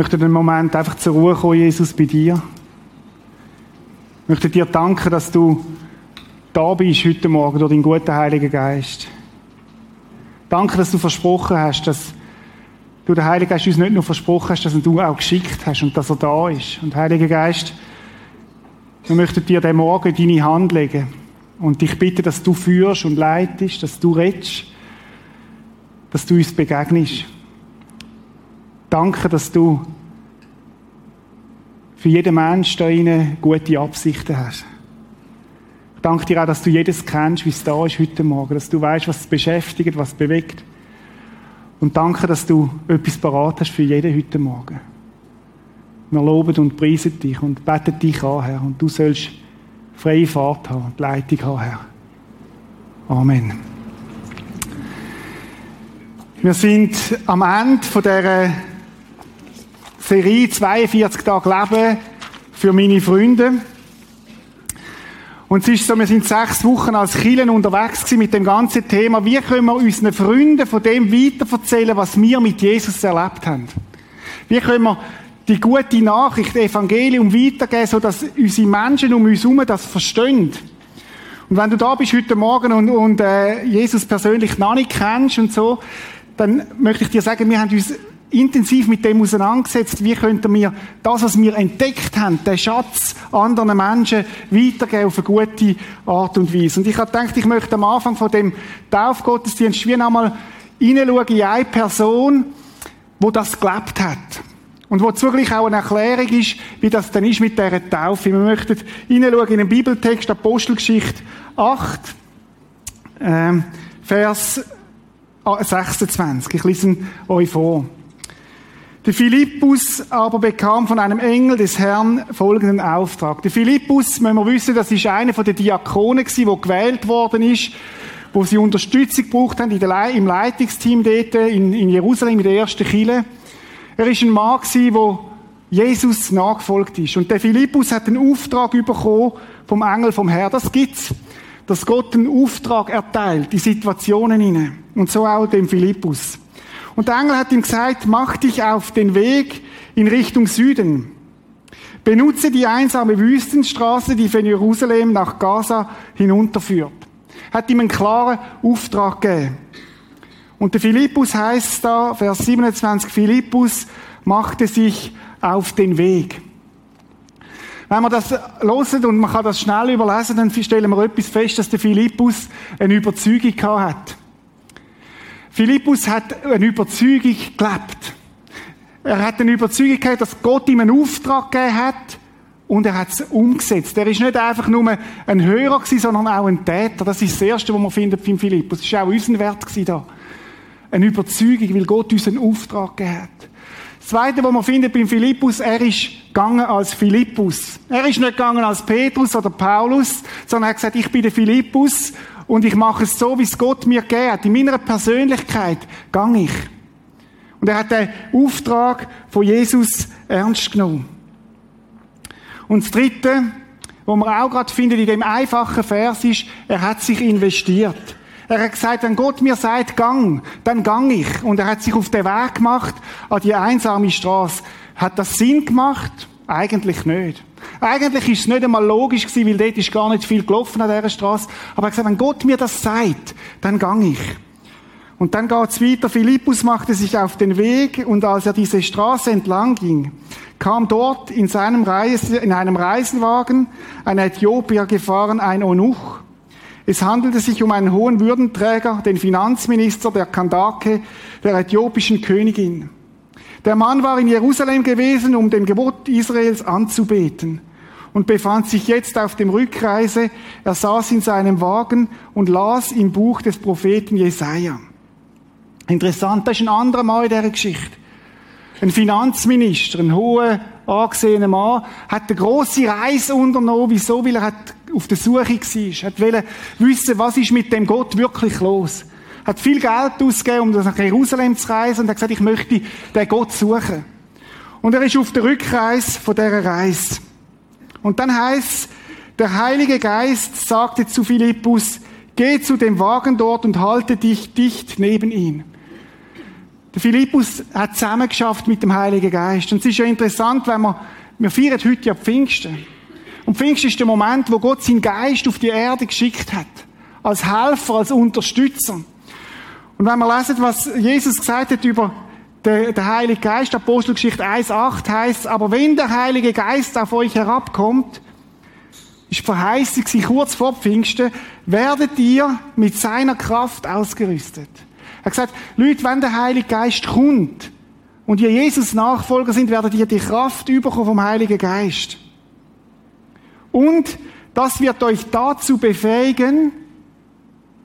möchte den Moment einfach zur Ruhe kommen, Jesus, bei dir. Ich möchte dir danken, dass du da bist heute Morgen durch deinen guten Heiligen Geist. Danke, dass du versprochen hast, dass du den Heiligen Geist uns nicht nur versprochen hast, dass du auch geschickt hast und dass er da ist. Und Heiliger Geist, wir möchten dir den Morgen in deine Hand legen und dich bitten, dass du führst und leitest, dass du redest, dass du uns begegnest. Danke, dass du für jeden Menschen da rein gute Absichten hast. Ich danke dir auch, dass du jedes kennst, wie es da ist heute Morgen, dass du weißt, was es beschäftigt, was es bewegt. Und danke, dass du etwas parat hast für jeden heute Morgen. Wir loben und preisen dich und beten dich an, Herr. Und du sollst freie Fahrt haben und Leitung haben, Herr. Amen. Wir sind am Ende von dieser Serie 42 Tage Leben für meine Freunde. Und es ist so, wir sind sechs Wochen als Kielen unterwegs mit dem ganzen Thema. Wie können wir unseren Freunden von dem weiterverzählen, was wir mit Jesus erlebt haben? Wie können wir die gute Nachricht, das Evangelium weitergeben, sodass unsere Menschen um uns herum das verstehen. Und wenn du da bist heute Morgen und, und äh, Jesus persönlich noch nicht kennst und so, dann möchte ich dir sagen, wir haben uns intensiv mit dem auseinandergesetzt, wie könnten wir das, was wir entdeckt haben, den Schatz anderen Menschen weitergeben auf eine gute Art und Weise. Und ich habe gedacht, ich möchte am Anfang von dem Taufgottesdienst wie einmal hineinschauen in eine Person, wo das gelebt hat. Und wo zugleich auch eine Erklärung ist, wie das denn ist mit dieser Taufe. Wir möchten hineinschauen in den Bibeltext Apostelgeschichte 8, ähm, Vers 26. Ich lese euch vor. Der Philippus aber bekam von einem Engel des Herrn folgenden Auftrag. Der Philippus, müssen wir wissen, das ist einer von den Diakonen gewesen, der gewählt worden ist, wo sie Unterstützung gebraucht haben im Leitungsteam dort in, in Jerusalem, in der ersten Kirche. Er ist ein Mann gewesen, der Jesus nachgefolgt ist. Und der Philippus hat einen Auftrag bekommen vom Engel vom Herr. Das gibt's. Dass Gott einen Auftrag erteilt, die Situationen inne. Und so auch dem Philippus. Und der Engel hat ihm gesagt, mach dich auf den Weg in Richtung Süden. Benutze die einsame Wüstenstraße, die von Jerusalem nach Gaza hinunterführt. Hat ihm einen klaren Auftrag gegeben. Und der Philippus heißt da, Vers 27, Philippus machte sich auf den Weg. Wenn man das loset und man kann das schnell überlesen, dann stellen wir etwas fest, dass der Philippus eine Überzeugung hat. Philippus hat eine Überzeugung gelebt. Er hat eine Überzeugung gehabt, dass Gott ihm einen Auftrag gegeben hat und er hat es umgesetzt. Er ist nicht einfach nur ein Hörer gewesen, sondern auch ein Täter. Das ist das Erste, was man findet beim Philippus. Das war auch unser Wert da. Eine Überzeugung, weil Gott uns einen Auftrag gegeben hat. Zweite, was man findet beim Philippus, er ist gegangen als Philippus. Er ist nicht gegangen als Petrus oder Paulus, sondern er hat gesagt, ich bin der Philippus und ich mache es so, wie es Gott mir gegeben. In meiner Persönlichkeit gang ich. Und er hat den Auftrag von Jesus ernst genommen. Und das Dritte, was man auch gerade findet in dem einfachen Vers ist, er hat sich investiert. Er hat gesagt, wenn Gott mir sagt, gang, dann gang ich. Und er hat sich auf den Weg gemacht an die einsame Straße. Hat das Sinn gemacht? Eigentlich nicht. Eigentlich ist es nicht einmal logisch gewesen, weil dort ist gar nicht viel gelaufen an dieser Straße. Aber er hat gesagt, wenn Gott mir das sagt, dann gang ich. Und dann geht's weiter. Philippus machte sich auf den Weg und als er diese Straße entlang ging, kam dort in seinem Reise, in einem Reisenwagen ein Äthiopier gefahren, ein Onuch. Es handelte sich um einen hohen Würdenträger, den Finanzminister der Kandake, der äthiopischen Königin. Der Mann war in Jerusalem gewesen, um dem Gebot Israels anzubeten und befand sich jetzt auf dem Rückreise. Er saß in seinem Wagen und las im Buch des Propheten Jesaja. Interessant, das ist ein anderer Mann in dieser Geschichte. Ein Finanzminister, ein hoher, angesehener Mann, hat eine grosse Reise unternommen. Wieso? Weil er auf der Suche war. Hat wollte wissen, was ist mit dem Gott wirklich los. Hat viel Geld ausgegeben, um nach Jerusalem zu reisen und hat gesagt, ich möchte den Gott suchen. Und er ist auf der Rückreise von dieser Reise. Und dann heißt der Heilige Geist sagte zu Philippus, geh zu dem Wagen dort und halte dich dicht neben ihn. Der Philippus hat zusammengeschafft mit dem Heiligen Geist. Und es ist ja interessant, wenn wir, wir feiern heute ja Pfingsten. Und Pfingsten ist der Moment, wo Gott seinen Geist auf die Erde geschickt hat. Als Helfer, als Unterstützer. Und wenn wir lesen, was Jesus gesagt hat über den, den Heiligen Geist, Apostelgeschichte 1,8 heißt, aber wenn der Heilige Geist auf euch herabkommt, ist verheißen kurz vor Pfingsten, werdet ihr mit seiner Kraft ausgerüstet. Er hat gesagt, Leute, wenn der Heilige Geist kommt und ihr Jesus Nachfolger sind, werdet ihr die Kraft überkommen vom Heiligen Geist. Und das wird euch dazu befähigen,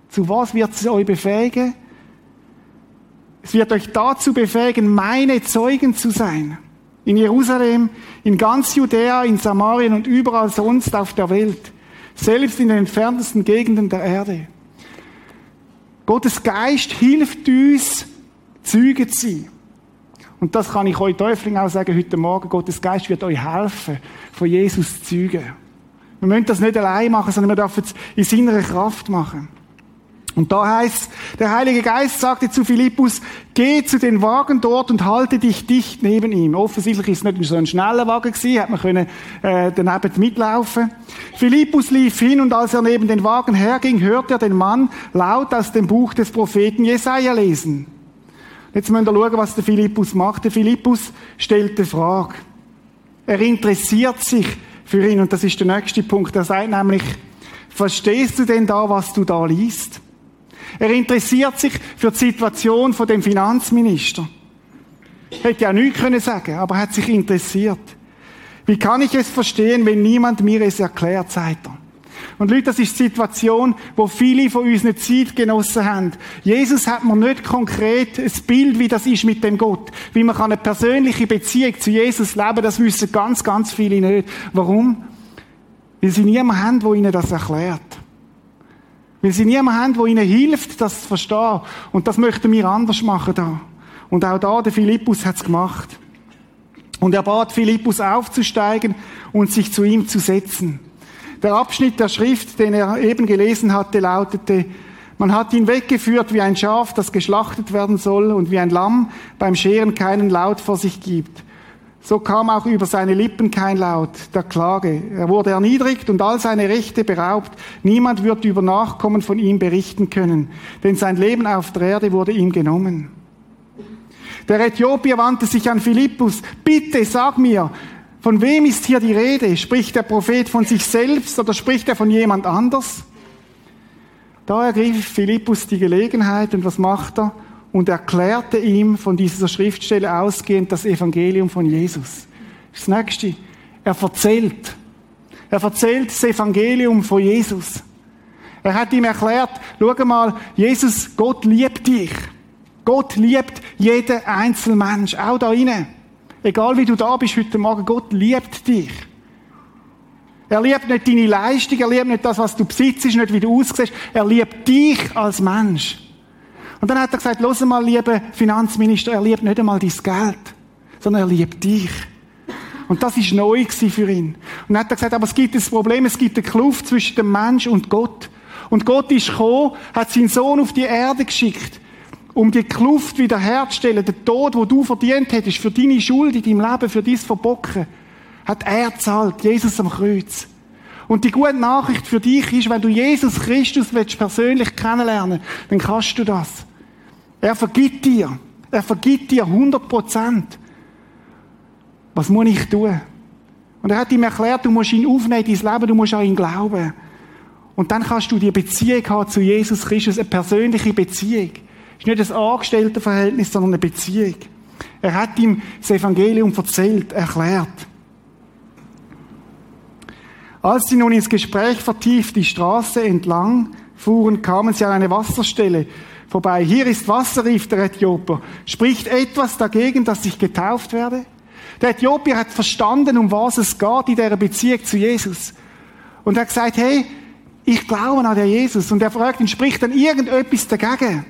zu was wird es euch befähigen? Es wird euch dazu befähigen, meine Zeugen zu sein. In Jerusalem, in ganz Judäa, in Samarien und überall sonst auf der Welt. Selbst in den entferntesten Gegenden der Erde. Gottes Geist hilft uns, Züge zu sein. Und das kann ich euch Täufling auch sagen heute Morgen. Gottes Geist wird euch helfen, von Jesus zu zeugen. Wir müssen das nicht allein machen, sondern wir dürfen es in seiner Kraft machen. Und da heißt, der Heilige Geist sagte zu Philippus, geh zu den Wagen dort und halte dich dicht neben ihm. Offensichtlich ist es nicht so ein schneller Wagen gewesen, hat man können, äh, daneben mitlaufen. Philippus lief hin und als er neben den Wagen herging, hörte er den Mann laut aus dem Buch des Propheten Jesaja lesen. Jetzt müssen wir schauen, was der Philippus macht. Der Philippus stellt eine Frage. Er interessiert sich für ihn und das ist der nächste Punkt. Er sagt nämlich, verstehst du denn da, was du da liest? Er interessiert sich für die Situation von dem Finanzminister. Hätte ja nichts können sagen, aber er hat sich interessiert. Wie kann ich es verstehen, wenn niemand mir es erklärt, sagt er. Und Leute, das ist die Situation, wo viele von uns nicht Zeitgenossen haben. Jesus hat mir nicht konkret ein Bild, wie das ist mit dem Gott. Wie man eine persönliche Beziehung zu Jesus leben, das wissen ganz, ganz viele nicht. Warum? Weil sie niemanden haben, der ihnen das erklärt. Weil sie niemanden haben, der ihnen hilft, das zu verstehen. Und das möchten wir anders machen da. Und auch da, der Philippus hat es gemacht. Und er bat Philippus aufzusteigen und sich zu ihm zu setzen. Der Abschnitt der Schrift, den er eben gelesen hatte, lautete, man hat ihn weggeführt wie ein Schaf, das geschlachtet werden soll und wie ein Lamm beim Scheren keinen Laut vor sich gibt. So kam auch über seine Lippen kein Laut der Klage. Er wurde erniedrigt und all seine Rechte beraubt. Niemand wird über Nachkommen von ihm berichten können, denn sein Leben auf der Erde wurde ihm genommen. Der Äthiopier wandte sich an Philippus. Bitte sag mir, von wem ist hier die Rede? Spricht der Prophet von sich selbst oder spricht er von jemand anders? Da ergriff Philippus die Gelegenheit und was macht er? Und erklärte ihm von dieser Schriftstelle ausgehend das Evangelium von Jesus. Das nächste. Er erzählt. Er erzählt das Evangelium von Jesus. Er hat ihm erklärt, schau mal, Jesus, Gott liebt dich. Gott liebt jeden einzelnen Mensch, auch da inne. Egal wie du da bist heute Morgen, Gott liebt dich. Er liebt nicht deine Leistung, er liebt nicht das, was du besitzt, nicht wie du aussiehst. Er liebt dich als Mensch. Und dann hat er gesagt, los mal, lieber Finanzminister, er liebt nicht einmal dein Geld, sondern er liebt dich. Und das ist neu für ihn. Und dann hat er gesagt, aber es gibt ein Problem, es gibt eine Kluft zwischen dem Mensch und Gott. Und Gott ist gekommen, hat seinen Sohn auf die Erde geschickt, um die Kluft wiederherzustellen. Den Tod, wo du verdient hättest, für deine Schuld in deinem Leben, für dein Verbocken, hat er zahlt, Jesus am Kreuz. Und die gute Nachricht für dich ist, wenn du Jesus Christus willst persönlich kennenlernen, dann kannst du das. Er vergibt dir. Er vergibt dir 100 Prozent. Was muss ich tun? Und er hat ihm erklärt, du musst ihn aufnehmen, dein Leben, du musst an ihn glauben. Und dann kannst du die Beziehung haben zu Jesus Christus, eine persönliche Beziehung. Es ist nicht ein Angestelltenverhältnis, sondern eine Beziehung. Er hat ihm das Evangelium erzählt, erklärt. Als sie nun ins Gespräch vertieft die Straße entlang fuhren, kamen sie an eine Wasserstelle, vorbei. Hier ist Wasser, rief der Äthiopier. Spricht etwas dagegen, dass ich getauft werde? Der Äthiopier hat verstanden, um was es geht in der Beziehung zu Jesus. Und er hat gesagt, hey, ich glaube an den Jesus. Und er fragt ihn, spricht dann irgendetwas dagegen?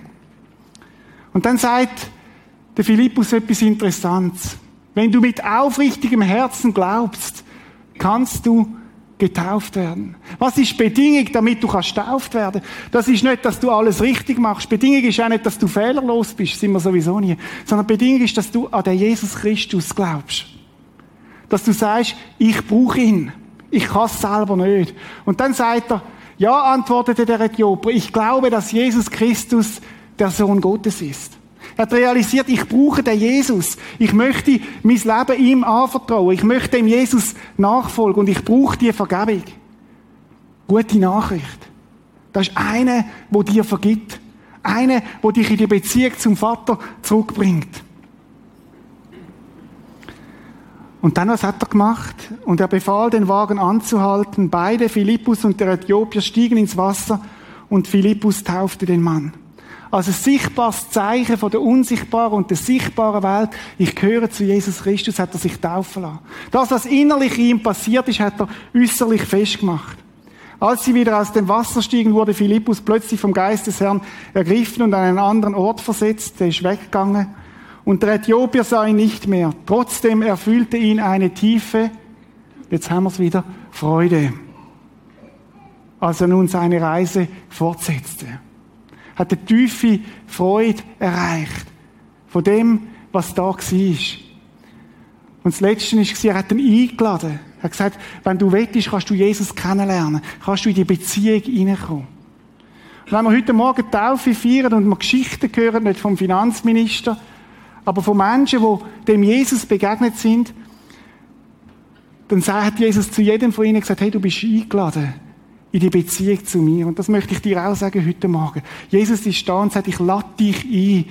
Und dann sagt der Philippus etwas Interessantes. Wenn du mit aufrichtigem Herzen glaubst, kannst du getauft werden? Was ist Bedingung, damit du kannst getauft werden? Das ist nicht, dass du alles richtig machst. Bedingung ist auch nicht, dass du fehlerlos bist, sind wir sowieso nie. Sondern Bedingung ist, dass du an den Jesus Christus glaubst. Dass du sagst, ich brauche ihn. Ich kann es selber nicht. Und dann sagt er, ja, antwortete der Äthioper, ich glaube, dass Jesus Christus der Sohn Gottes ist. Er hat realisiert, ich brauche den Jesus. Ich möchte mein Leben ihm anvertrauen. Ich möchte dem Jesus nachfolgen und ich brauche die Vergebung. Gute Nachricht. Das ist eine, wo dir vergibt. Eine, wo dich in die Beziehung zum Vater zurückbringt. Und dann, was hat er gemacht? Und er befahl, den Wagen anzuhalten. Beide, Philippus und der Äthiopier, stiegen ins Wasser und Philippus taufte den Mann. Also ein sichtbares Zeichen von der unsichtbaren und der sichtbaren Welt. Ich gehöre zu Jesus Christus, hat er sich taufen lassen. Das, was innerlich ihm passiert ist, hat er äußerlich festgemacht. Als sie wieder aus dem Wasser stiegen, wurde Philippus plötzlich vom Geist des Herrn ergriffen und an einen anderen Ort versetzt. Der ist weggegangen. Und der Äthiopier sah ihn nicht mehr. Trotzdem erfüllte ihn eine tiefe, jetzt haben wir es wieder, Freude. Als er nun seine Reise fortsetzte. Hat eine tiefe Freude erreicht. Von dem, was da war. Und das Letzte war, er hat ihn eingeladen. Er hat gesagt, wenn du willst, kannst du Jesus kennenlernen. Kannst du in die Beziehung hineinkommen. Und wenn wir heute Morgen Taufe feiern und wir Geschichten hören, nicht vom Finanzminister, aber von Menschen, die dem Jesus begegnet sind, dann hat Jesus zu jedem von ihnen gesagt, hey, du bist eingeladen in die Beziehung zu mir. Und das möchte ich dir auch sagen heute Morgen. Jesus ist da und sagt, ich lade dich ein in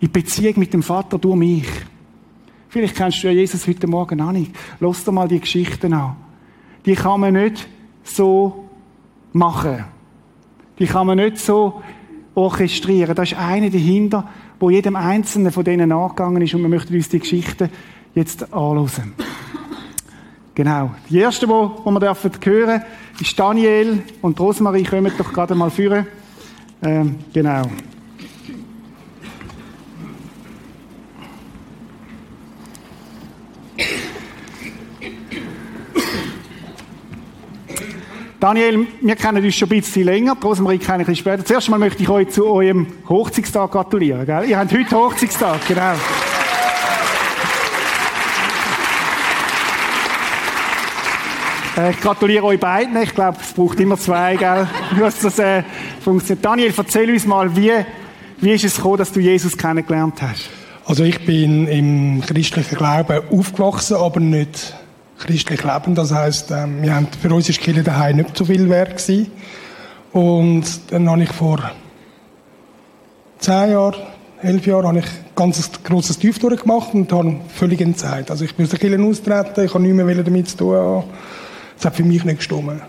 die Beziehung mit dem Vater durch mich. Vielleicht kennst du ja Jesus heute Morgen auch nicht. Lass dir mal die Geschichten an. Die kann man nicht so machen. Die kann man nicht so orchestrieren. Da ist einer dahinter, wo jedem Einzelnen von denen nachgegangen ist und wir möchten uns die Geschichte jetzt anschauen. Genau. Die erste, die, wir dürfen hören, ist Daniel und Rosmarie. Kommen doch gerade mal führen. Ähm, genau. Daniel, wir kennen uns schon ein bisschen länger, Rosemarie kenne ich ein bisschen später. Zuerst einmal möchte ich euch zu eurem Hochzeitstag gratulieren. Gell? Ihr habt heute Hochzeitstag, genau. Äh, ich gratuliere euch beiden. Ich glaube, es braucht immer zwei, gell? dass das äh, funktioniert. Daniel, erzähl uns mal, wie, wie ist es gekommen, dass du Jesus kennengelernt hast? Also ich bin im christlichen Glauben aufgewachsen, aber nicht christlich leben. Das heisst, ähm, wir haben, für uns ist Kirche daheim nicht so viel wert gewesen. Und dann habe ich vor zehn Jahren, elf Jahren, habe ich ein ganz grosses Tief durchgemacht und habe völlig entzeigt. Also ich bin aus der Kirche austreten, ich habe nichts mehr damit zu tun. Das hat für mich nicht gestimmt.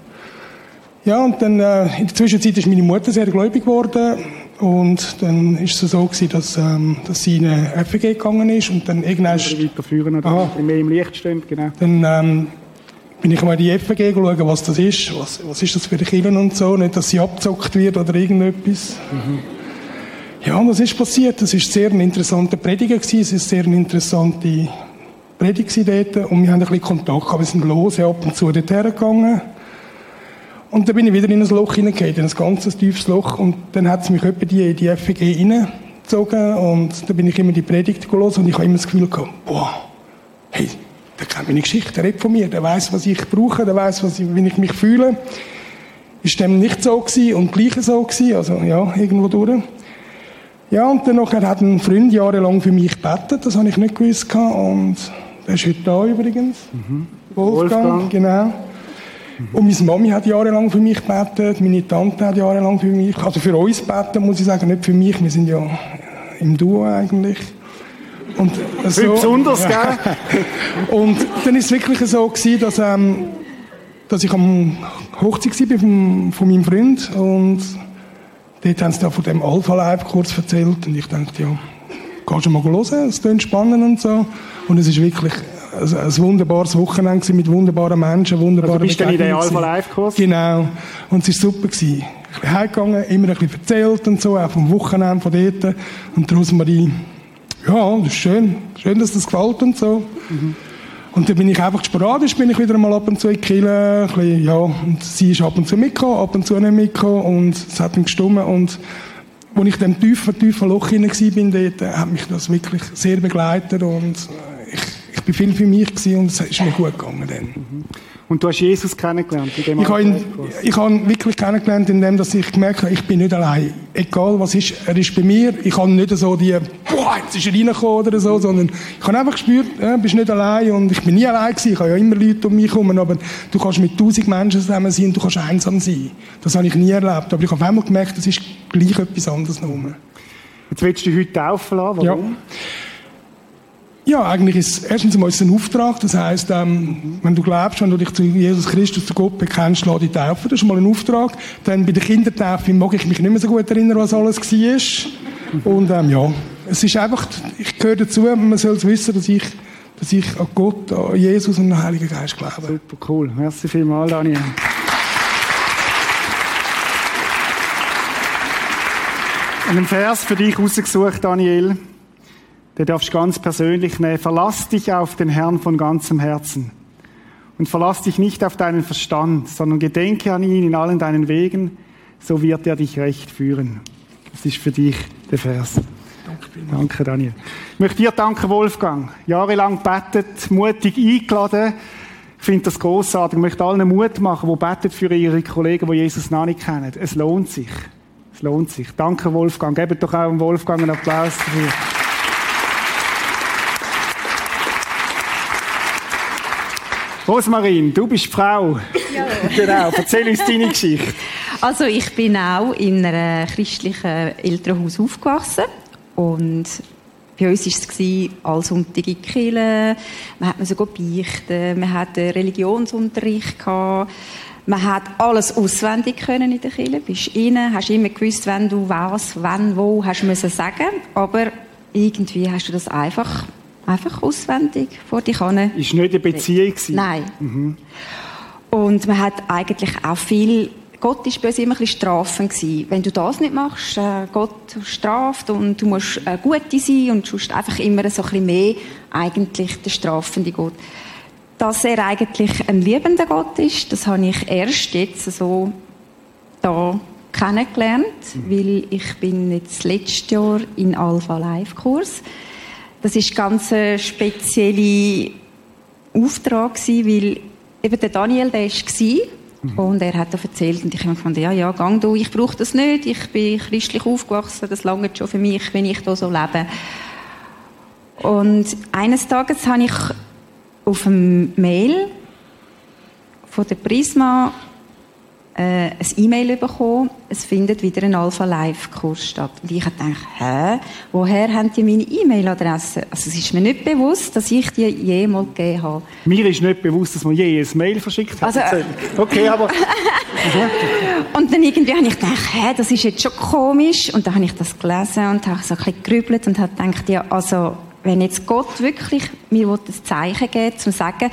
Ja, und dann, äh, in der Zwischenzeit ist meine Mutter sehr gläubig geworden. Und dann ist es so gewesen, dass, ähm, dass sie in eine FG gegangen ist und dann irgendwann... Oder weiterführen oder aha, mehr im Licht stehen, genau. Dann ähm, bin ich mal in die FG schauen, was das ist, was, was ist das für die Kinder und so, nicht, dass sie abgezockt wird oder irgendetwas. Mhm. Ja, und was ist passiert? Das ist sehr ein interessanter Prediger gewesen, es ist sehr eine interessante Predigt dort und wir haben ein bisschen Kontakt gehabt, wir sind los, ab und zu dort hergegangen. Und dann bin ich wieder in ein Loch hineingefallen, in ein ganzes tiefes Loch. Und dann hat es mich etwa die, die FG hineingezogen. Und dann bin ich immer die Predigt gelesen und ich habe immer das Gefühl gehabt, boah, hey, der kennt meine Geschichte, der redet von mir, der weiß, was ich brauche, der weiß, ich, wie ich mich fühle. Ist dem nicht so gewesen und gleich so gewesen, also ja, irgendwo durch. Ja, und dann hat ein Freund jahrelang für mich gebetet, das habe ich nicht gewusst und der ist heute da übrigens. Mhm. Wolfgang, Wolfgang, genau. Und meine Mami hat jahrelang für mich gebetet, meine Tante hat jahrelang für mich, also für uns gebeten, muss ich sagen, nicht für mich, wir sind ja im Duo eigentlich. Und so, besonders, gell? und dann ist es wirklich so gewesen, dass, ähm, dass ich am Hochzeit war von, von meinem Freund und dort haben sie da von dem Alpha Live kurz erzählt und ich dachte, ja, kannst du mal hören, es klingt spannend und so. Und es ist wirklich ein, wunderbares Wochenende mit wunderbaren Menschen, wunderbaren also bist du in den Alpha Live Kurs? Genau. Und es war super. Gewesen. Ich bin heimgegangen, immer ein bisschen erzählt und so, auch vom Wochenende von dort. Und die Rosmarie, ja, das ist schön. Schön, dass das gefällt und so. Mhm. Und dann bin ich einfach sporadisch, bin ich wieder mal ab und zu in ein bisschen, ja, und sie ist ab und zu mitgekommen, ab und zu nicht mitgekommen und es hat mich gestummen und als ich in dem tiefen, tiefen Loch hinein war, dort, hat mich das wirklich sehr begleitet und ich, ich bin viel für mich und es ist mir gut gegangen dann. Und du hast Jesus kennengelernt? In dem ich habe ihn, ich habe ihn wirklich kennengelernt, indem dass ich gemerkt habe, ich bin nicht allein. Egal was ist, er ist bei mir. Ich habe nicht so die, boah, jetzt ist er reingekommen oder so, sondern ich habe einfach gespürt, ja, bist nicht allein und ich bin nie allein gewesen. Ich habe ja immer Leute um mich herum, aber du kannst mit tausend Menschen zusammen sein und du kannst einsam sein. Das habe ich nie erlebt. Aber ich habe einmal gemerkt, das ist gleich etwas anderes noch. Jetzt willst du dich heute taufen lassen, warum? Ja. Ja, eigentlich ist erstens einmal ein Auftrag. Das heißt, ähm, wenn du glaubst, wenn du dich zu Jesus Christus, zu Gott bekennst, lass dich taufen. Das ist mal ein Auftrag. Dann bei der Kindertaufe mag ich mich nicht mehr so gut erinnern, was alles war. Und ähm, ja, es ist einfach, ich gehöre dazu, man soll es wissen, dass ich, dass ich an Gott, an Jesus und an den Heiligen Geist glaube. Super, cool. Merci vielmals, Daniel. Einen Vers für dich rausgesucht, Daniel. Den darfst ganz persönlich nehmen. Verlass dich auf den Herrn von ganzem Herzen. Und verlass dich nicht auf deinen Verstand, sondern gedenke an ihn in allen deinen Wegen, so wird er dich recht führen. Das ist für dich der Vers. Danke, Daniel. Ich möchte dir danken, Wolfgang. Jahrelang betet, mutig eingeladen. Ich finde das großartig. Ich möchte allen Mut machen, die betet für ihre Kollegen, die Jesus noch nicht kennen. Es lohnt sich. Es lohnt sich. Danke, Wolfgang. Gebt doch auch Wolfgang einen Applaus dafür. Rosmarin, du bist Frau. Ja. Genau, erzähl uns deine Geschichte. Also ich bin auch in einem christlichen Elternhaus aufgewachsen und bei uns war es all Sonntag in Kirche, man hat so beichten, man hat Religionsunterricht gehabt, man hat alles auswendig können in der Kirche, bist rein, hast immer gewusst, wenn du was, wann, wo, hast müssen sagen, aber irgendwie hast du das einfach einfach auswendig vor die Kanne. Ist nicht eine Beziehung gewesen? Nein. Mhm. Und man hat eigentlich auch viel Gott ist bei uns immer ein bisschen strafend gewesen. Wenn du das nicht machst, äh, Gott straft und du musst äh, Gute sein und du musst einfach immer so ein bisschen mehr eigentlich der strafende Gott. Dass er eigentlich ein liebender Gott ist, das habe ich erst jetzt so da kennengelernt, mhm. weil ich bin jetzt letztes Jahr in Alpha Live Kurs das ist ganz ein spezieller Auftrag gewesen, weil eben der Daniel, der war mhm. und er hat da erzählt und ich habe gefunden, ja, ja, gang du, ich brauche das nicht, ich bin christlich aufgewachsen, das lange schon für mich, wenn ich da so lebe. Und eines Tages habe ich auf einem Mail von der Prisma äh, ein E-Mail bekommen, es findet wieder ein Alpha Live Kurs statt. Und ich habe gedacht, hä, woher haben die meine E-Mail-Adresse? Also es ist mir nicht bewusst, dass ich die jemals gegeben habe. Mir ist nicht bewusst, dass man je ein Mail verschickt hat. Also, okay, aber... und dann irgendwie habe ich gedacht, hä, das ist jetzt schon komisch. Und dann habe ich das gelesen und habe so ein bisschen gerübelt und habe gedacht, ja, also wenn jetzt Gott wirklich mir ein Zeichen geben will, zu sagen,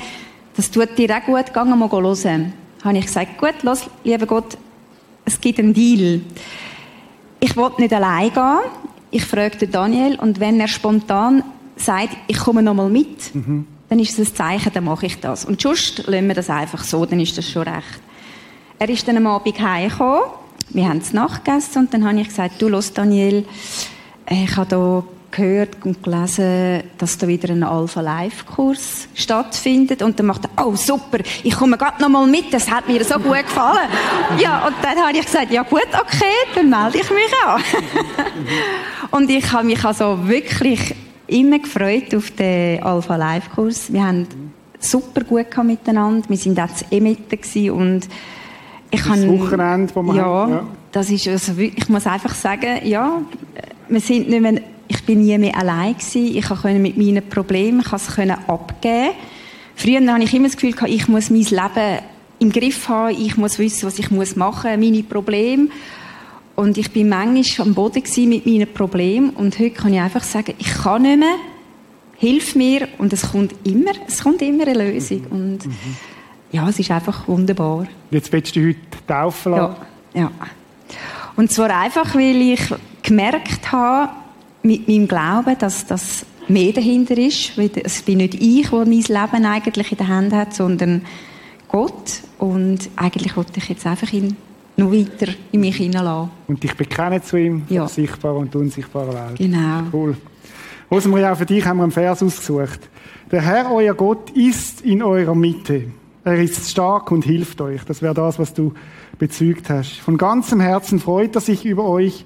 das tut dir auch gut, geh mal hören habe ich gesagt, gut, los, lieber Gott, es gibt einen Deal. Ich will nicht allein gehen. Ich fragte Daniel und wenn er spontan sagt, ich komme noch mal mit, mhm. dann ist es ein Zeichen, dann mache ich das. Und sonst lassen wir das einfach so, dann ist das schon recht. Er ist dann am Abend heimgekommen, wir haben es nachgegessen und dann habe ich gesagt, du, los Daniel, ich habe hier gehört und gelesen, dass da wieder ein Alpha Live Kurs stattfindet und dann macht er, oh super, ich komme gerade noch mal mit, das hat mir so gut gefallen. ja, und dann habe ich gesagt, ja gut, okay, dann melde ich mich an. und ich habe mich also wirklich immer gefreut auf den Alpha Live Kurs. Wir haben super gut miteinander, wir sind auch zu Emitten und ich das habe, Wochenende, wo man ja, hat, ja, das ist also, ich muss einfach sagen, ja, wir sind nicht mehr ich bin nie mehr allein gewesen. Ich konnte mit meinen Problemen ich es abgeben. Früher hatte ich immer das Gefühl, ich muss mein Leben im Griff haben, ich muss wissen, was ich machen muss, meine Probleme. Und ich bin manchmal am Boden mit meinen Problemen und heute kann ich einfach sagen, ich kann nicht mehr, hilf mir und es kommt immer, es kommt immer eine Lösung. Und ja, es ist einfach wunderbar. Jetzt willst du heute taufen lassen? Ja, ja. Und zwar einfach, weil ich gemerkt habe, mit meinem Glauben, dass, dass mehr dahinter ist. Weil Es bin nicht ich, der mein Leben eigentlich in der Hand hat, sondern Gott. Und eigentlich wollte ich jetzt einfach ihn noch weiter in mich hineinlassen. Und dich bekennen zu ihm, Ja. der sichtbaren und unsichtbaren Welt. Genau. Cool. Rosemarie, auch für dich haben wir einen Vers ausgesucht. Der Herr, euer Gott, ist in eurer Mitte. Er ist stark und hilft euch. Das wäre das, was du bezeugt hast. Von ganzem Herzen freut er sich über euch,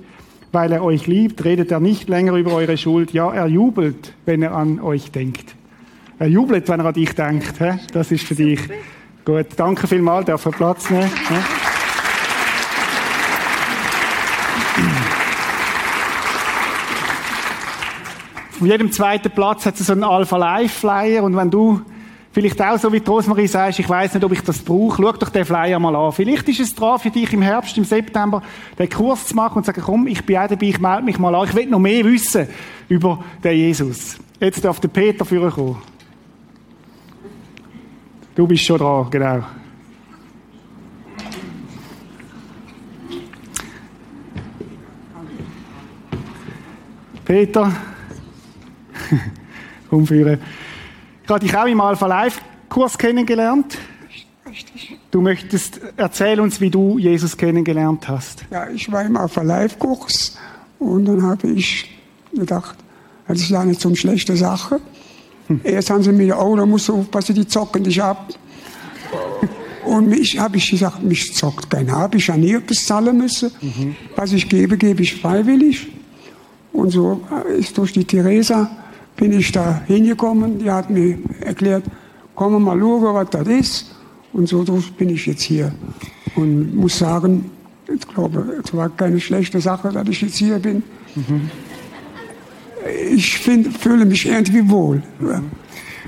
weil er euch liebt, redet er nicht länger über eure Schuld. Ja, er jubelt, wenn er an euch denkt. Er jubelt, wenn er an dich denkt. Das ist für dich. Gut, danke vielmals, darf er Platz nehmen. Auf jedem zweiten Platz hat es so einen Alpha Life Flyer und wenn du vielleicht auch so wie die Rosmarie sagst, ich weiß nicht, ob ich das brauche, schau doch den Flyer mal an. Vielleicht ist es dran für dich im Herbst, im September, den Kurs zu machen und zu sagen, komm, ich bin auch dabei, ich melde mich mal an, ich will noch mehr wissen über den Jesus. Jetzt darf der Peter führen kommen. Du bist schon dran, genau. Peter, umführen. Ich habe dich auch im Alpha Life Kurs kennengelernt. Du möchtest, erzähl uns, wie du Jesus kennengelernt hast. Ja, ich war im Alpha Live Kurs und dann habe ich gedacht, das ist ja nicht so eine schlechte Sache. Erst haben sie mir, oh, da musst du aufpassen, die zocken dich ab. Und mich habe ich gesagt, mich zockt keiner ab, ich habe nie etwas zahlen müssen. Was ich gebe, gebe ich freiwillig. Und so ist durch die Theresa bin ich da hingekommen. Die hat mir erklärt, komm mal schauen, was das ist. Und so bin ich jetzt hier. Und muss sagen, ich glaube, es war keine schlechte Sache, dass ich jetzt hier bin. Ich find, fühle mich irgendwie wohl. Ja.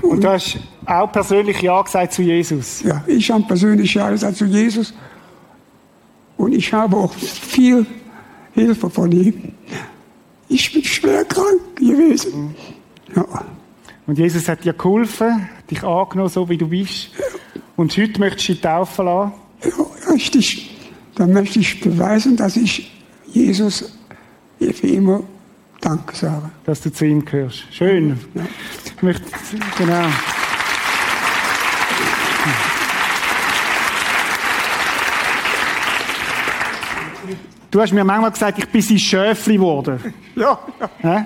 Und du hast auch persönlich Ja gesagt zu Jesus. Ja, ich habe persönlich ja gesagt zu Jesus. Und ich habe auch viel Hilfe von ihm. Ich bin schwer krank gewesen. Ja. Und Jesus hat dir geholfen, dich angenommen, so wie du bist. Und heute möchtest du dich taufen lassen. Ja, richtig. Dann möchte ich beweisen, dass ich Jesus für immer Danke sage. dass du zu ihm gehörst. Schön. Ich möchte, genau. Du hast mir manchmal gesagt, ich bin sein Schöfli geworden. Ja, ja. Hä?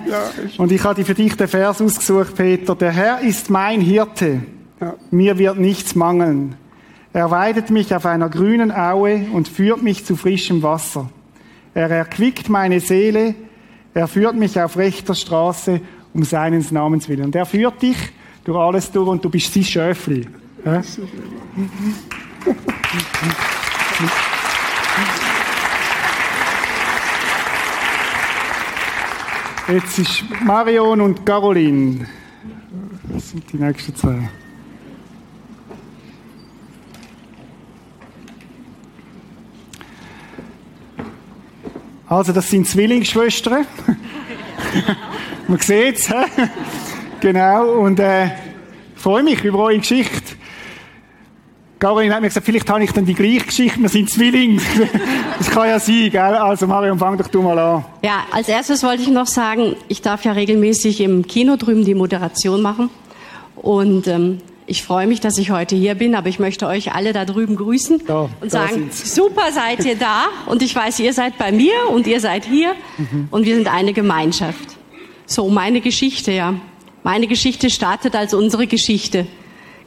Und ich habe für dich den Vers ausgesucht, Peter. Der Herr ist mein Hirte. Ja. Mir wird nichts mangeln. Er weidet mich auf einer grünen Aue und führt mich zu frischem Wasser. Er erquickt meine Seele. Er führt mich auf rechter Straße um seines Namens willen. Und er führt dich durch alles durch und du bist sein Schöfli. Hä? Jetzt ist Marion und Caroline. Das sind die nächsten zwei. Also, das sind Zwillingsschwestern. Man sieht es. Genau. Und äh, ich freue mich über eure Geschichte. Caroline hat mir gesagt, vielleicht habe ich dann die gleiche Geschichte. Wir sind Zwillinge. Das kann ja sein, gell? Also, Marion, fang doch du mal an. Ja, als erstes wollte ich noch sagen, ich darf ja regelmäßig im Kino drüben die Moderation machen. Und ähm, ich freue mich, dass ich heute hier bin, aber ich möchte euch alle da drüben grüßen Da, und sagen, super seid ihr da und ich weiß, ihr seid bei mir und ihr seid hier Mhm. und wir sind eine Gemeinschaft. So, meine Geschichte, ja. Meine Geschichte startet als unsere Geschichte.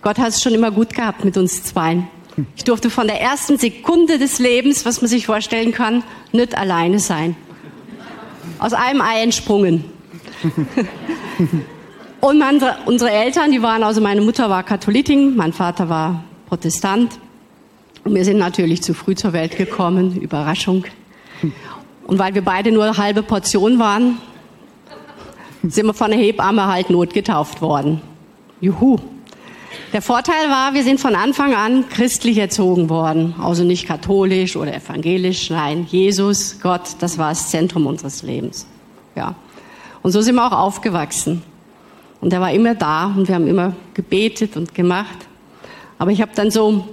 Gott hat es schon immer gut gehabt mit uns zweien. Ich durfte von der ersten Sekunde des Lebens, was man sich vorstellen kann, nicht alleine sein. Aus einem Ei entsprungen. Und meine, unsere Eltern, die waren, also meine Mutter war Katholikin, mein Vater war Protestant. Und wir sind natürlich zu früh zur Welt gekommen, Überraschung. Und weil wir beide nur halbe Portion waren, sind wir von der Hebamme halt notgetauft worden. Juhu. Der Vorteil war, wir sind von Anfang an christlich erzogen worden. Also nicht katholisch oder evangelisch, nein, Jesus, Gott, das war das Zentrum unseres Lebens. Ja. Und so sind wir auch aufgewachsen. Und er war immer da und wir haben immer gebetet und gemacht. Aber ich habe dann so,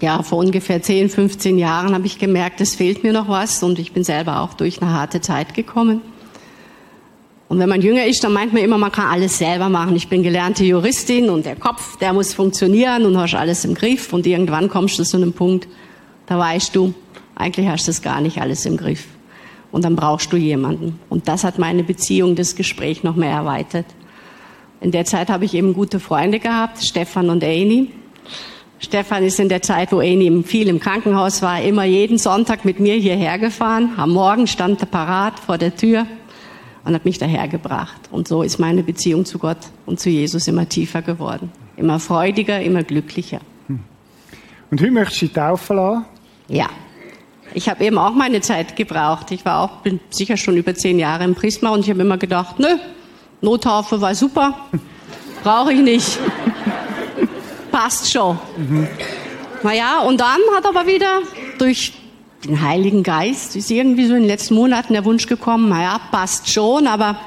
ja, vor ungefähr 10, 15 Jahren habe ich gemerkt, es fehlt mir noch was und ich bin selber auch durch eine harte Zeit gekommen. Und wenn man jünger ist, dann meint man immer, man kann alles selber machen. Ich bin gelernte Juristin und der Kopf, der muss funktionieren und hast alles im Griff. Und irgendwann kommst du zu einem Punkt, da weißt du, eigentlich hast du es gar nicht alles im Griff. Und dann brauchst du jemanden. Und das hat meine Beziehung, das Gespräch noch mehr erweitert. In der Zeit habe ich eben gute Freunde gehabt, Stefan und Eni. Stefan ist in der Zeit, wo Eni viel im Krankenhaus war, immer jeden Sonntag mit mir hierher gefahren. Am Morgen stand er parat vor der Tür und hat mich dahergebracht. Und so ist meine Beziehung zu Gott und zu Jesus immer tiefer geworden. Immer freudiger, immer glücklicher. Und heute möchtest du die taufen lassen? Ja. Ich habe eben auch meine Zeit gebraucht. Ich war auch, bin sicher schon über zehn Jahre im Prisma und ich habe immer gedacht, nö, Nottaufe war super, brauche ich nicht. Passt schon. Mhm. Naja, und dann hat aber wieder durch den Heiligen Geist ist irgendwie so in den letzten Monaten der Wunsch gekommen, naja, passt schon, aber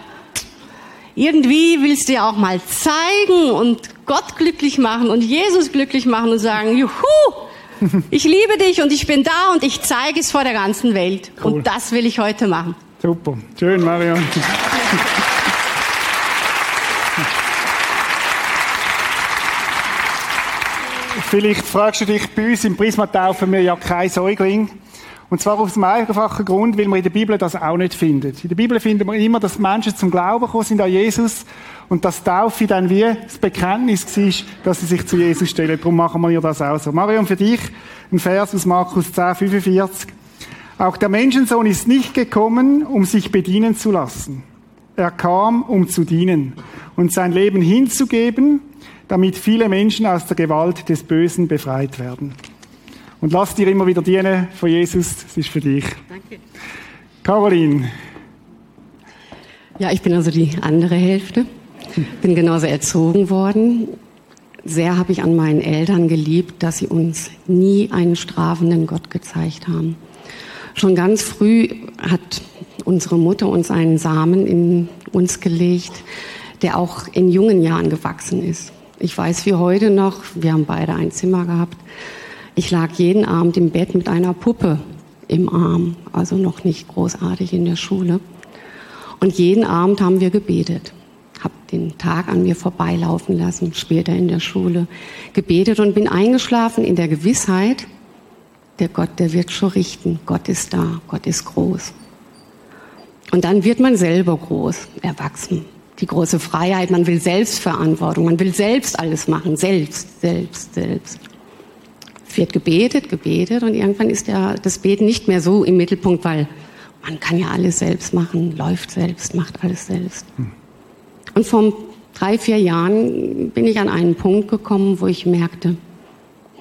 irgendwie willst du ja auch mal zeigen und Gott glücklich machen und Jesus glücklich machen und sagen, juhu, ich liebe dich und ich bin da und ich zeige es vor der ganzen Welt. Cool. Und das will ich heute machen. Super. Schön, Marion. Vielleicht fragst du dich, bei uns im Prisma taufen wir ja kein Säugling. Und zwar aus dem einfachen Grund, weil wir in der Bibel das auch nicht finden. In der Bibel finden wir immer, dass Menschen zum Glauben gekommen sind an Jesus und dass Taufe dann wie das Bekenntnis war, dass sie sich zu Jesus stellen. Darum machen wir das auch so. Marion, für dich ein Vers aus Markus 10, 45. Auch der Menschensohn ist nicht gekommen, um sich bedienen zu lassen. Er kam, um zu dienen und sein Leben hinzugeben, damit viele Menschen aus der Gewalt des Bösen befreit werden. Und lass dir immer wieder dienen von Jesus. Es ist für dich. Danke. Caroline. Ja, ich bin also die andere Hälfte. Bin genauso erzogen worden. Sehr habe ich an meinen Eltern geliebt, dass sie uns nie einen strafenden Gott gezeigt haben. Schon ganz früh hat unsere Mutter uns einen Samen in uns gelegt, der auch in jungen Jahren gewachsen ist. Ich weiß wie heute noch, wir haben beide ein Zimmer gehabt, ich lag jeden Abend im Bett mit einer Puppe im Arm, also noch nicht großartig in der Schule. Und jeden Abend haben wir gebetet. Hab den Tag an mir vorbeilaufen lassen, später in der Schule gebetet und bin eingeschlafen in der Gewissheit, der Gott, der wird schon richten. Gott ist da, Gott ist groß. Und dann wird man selber groß, erwachsen. Die große Freiheit, man will Selbstverantwortung, man will selbst alles machen, selbst, selbst, selbst wird gebetet, gebetet und irgendwann ist ja das Beten nicht mehr so im Mittelpunkt, weil man kann ja alles selbst machen, läuft selbst, macht alles selbst. Hm. Und vor drei, vier Jahren bin ich an einen Punkt gekommen, wo ich merkte,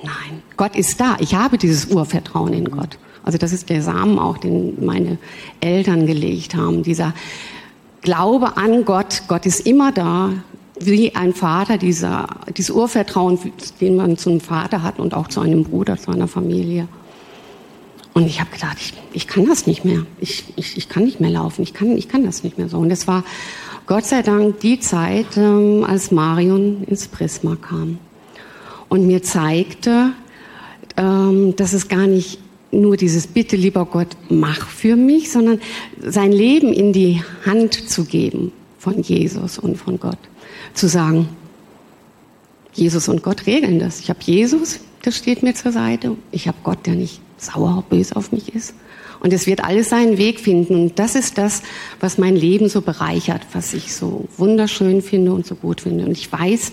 nein, Gott ist da. Ich habe dieses Urvertrauen in Gott. Also das ist der Samen auch, den meine Eltern gelegt haben. Dieser Glaube an Gott. Gott ist immer da wie ein Vater, dieser, dieses Urvertrauen, den man zum Vater hat und auch zu einem Bruder, zu einer Familie. Und ich habe gedacht, ich, ich kann das nicht mehr. Ich, ich, ich kann nicht mehr laufen. Ich kann, ich kann das nicht mehr so. Und es war Gott sei Dank die Zeit, ähm, als Marion ins Prisma kam und mir zeigte, ähm, dass es gar nicht nur dieses Bitte, lieber Gott, mach für mich, sondern sein Leben in die Hand zu geben von Jesus und von Gott zu sagen, Jesus und Gott regeln das. Ich habe Jesus, der steht mir zur Seite. Ich habe Gott, der nicht sauer, böse auf mich ist. Und es wird alles seinen Weg finden. Und das ist das, was mein Leben so bereichert, was ich so wunderschön finde und so gut finde. Und ich weiß,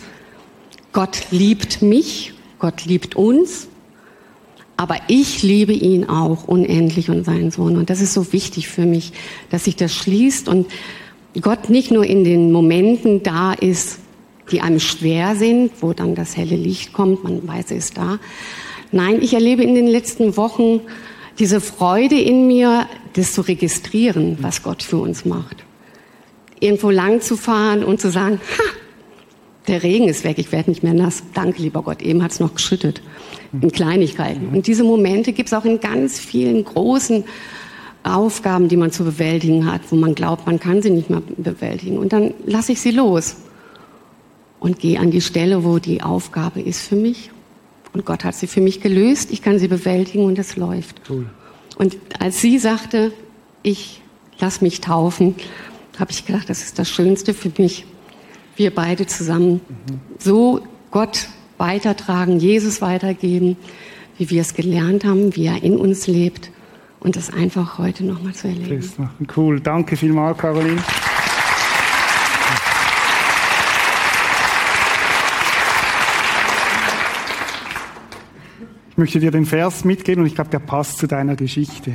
Gott liebt mich, Gott liebt uns, aber ich liebe ihn auch unendlich und seinen Sohn. Und das ist so wichtig für mich, dass sich das schließt und Gott nicht nur in den Momenten da ist, die einem schwer sind, wo dann das helle Licht kommt, man weiß, er ist da. Nein, ich erlebe in den letzten Wochen diese Freude in mir, das zu registrieren, was Gott für uns macht. Irgendwo lang zu fahren und zu sagen, ha, der Regen ist weg, ich werde nicht mehr nass. Danke, lieber Gott, eben hat es noch geschüttet. In Kleinigkeiten. Und diese Momente gibt es auch in ganz vielen großen Aufgaben, die man zu bewältigen hat, wo man glaubt, man kann sie nicht mehr bewältigen. Und dann lasse ich sie los und gehe an die Stelle, wo die Aufgabe ist für mich. Und Gott hat sie für mich gelöst. Ich kann sie bewältigen und es läuft. Cool. Und als sie sagte, ich lass mich taufen, habe ich gedacht, das ist das Schönste für mich. Wir beide zusammen mhm. so Gott weitertragen, Jesus weitergeben, wie wir es gelernt haben, wie er in uns lebt und das einfach heute nochmal zu erleben. Cool, danke vielmals, Caroline. Ich möchte dir den Vers mitgeben und ich glaube, der passt zu deiner Geschichte.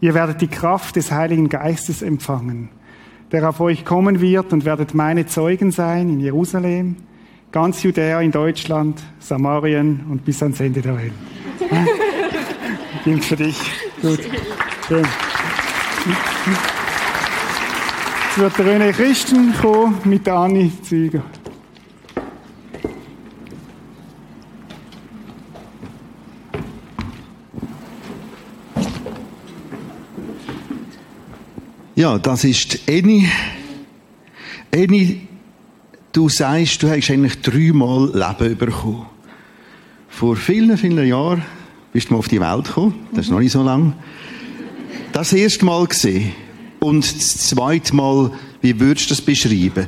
Ihr werdet die Kraft des Heiligen Geistes empfangen, der auf euch kommen wird und werdet meine Zeugen sein in Jerusalem, ganz Judäa in Deutschland, Samarien und bis ans Ende der Welt. Ging für dich. Gut. Schön. Jetzt wird der René Christen kommen mit Anni Züger. Ja, das ist Eni. Eni, du sagst, du hast eigentlich dreimal Leben bekommen. Vor vielen, vielen Jahren bist du mal auf die Welt gekommen. Das ist noch nicht so lang. Das erste Mal gesehen. Und das zweite Mal, wie würdest du das beschreiben?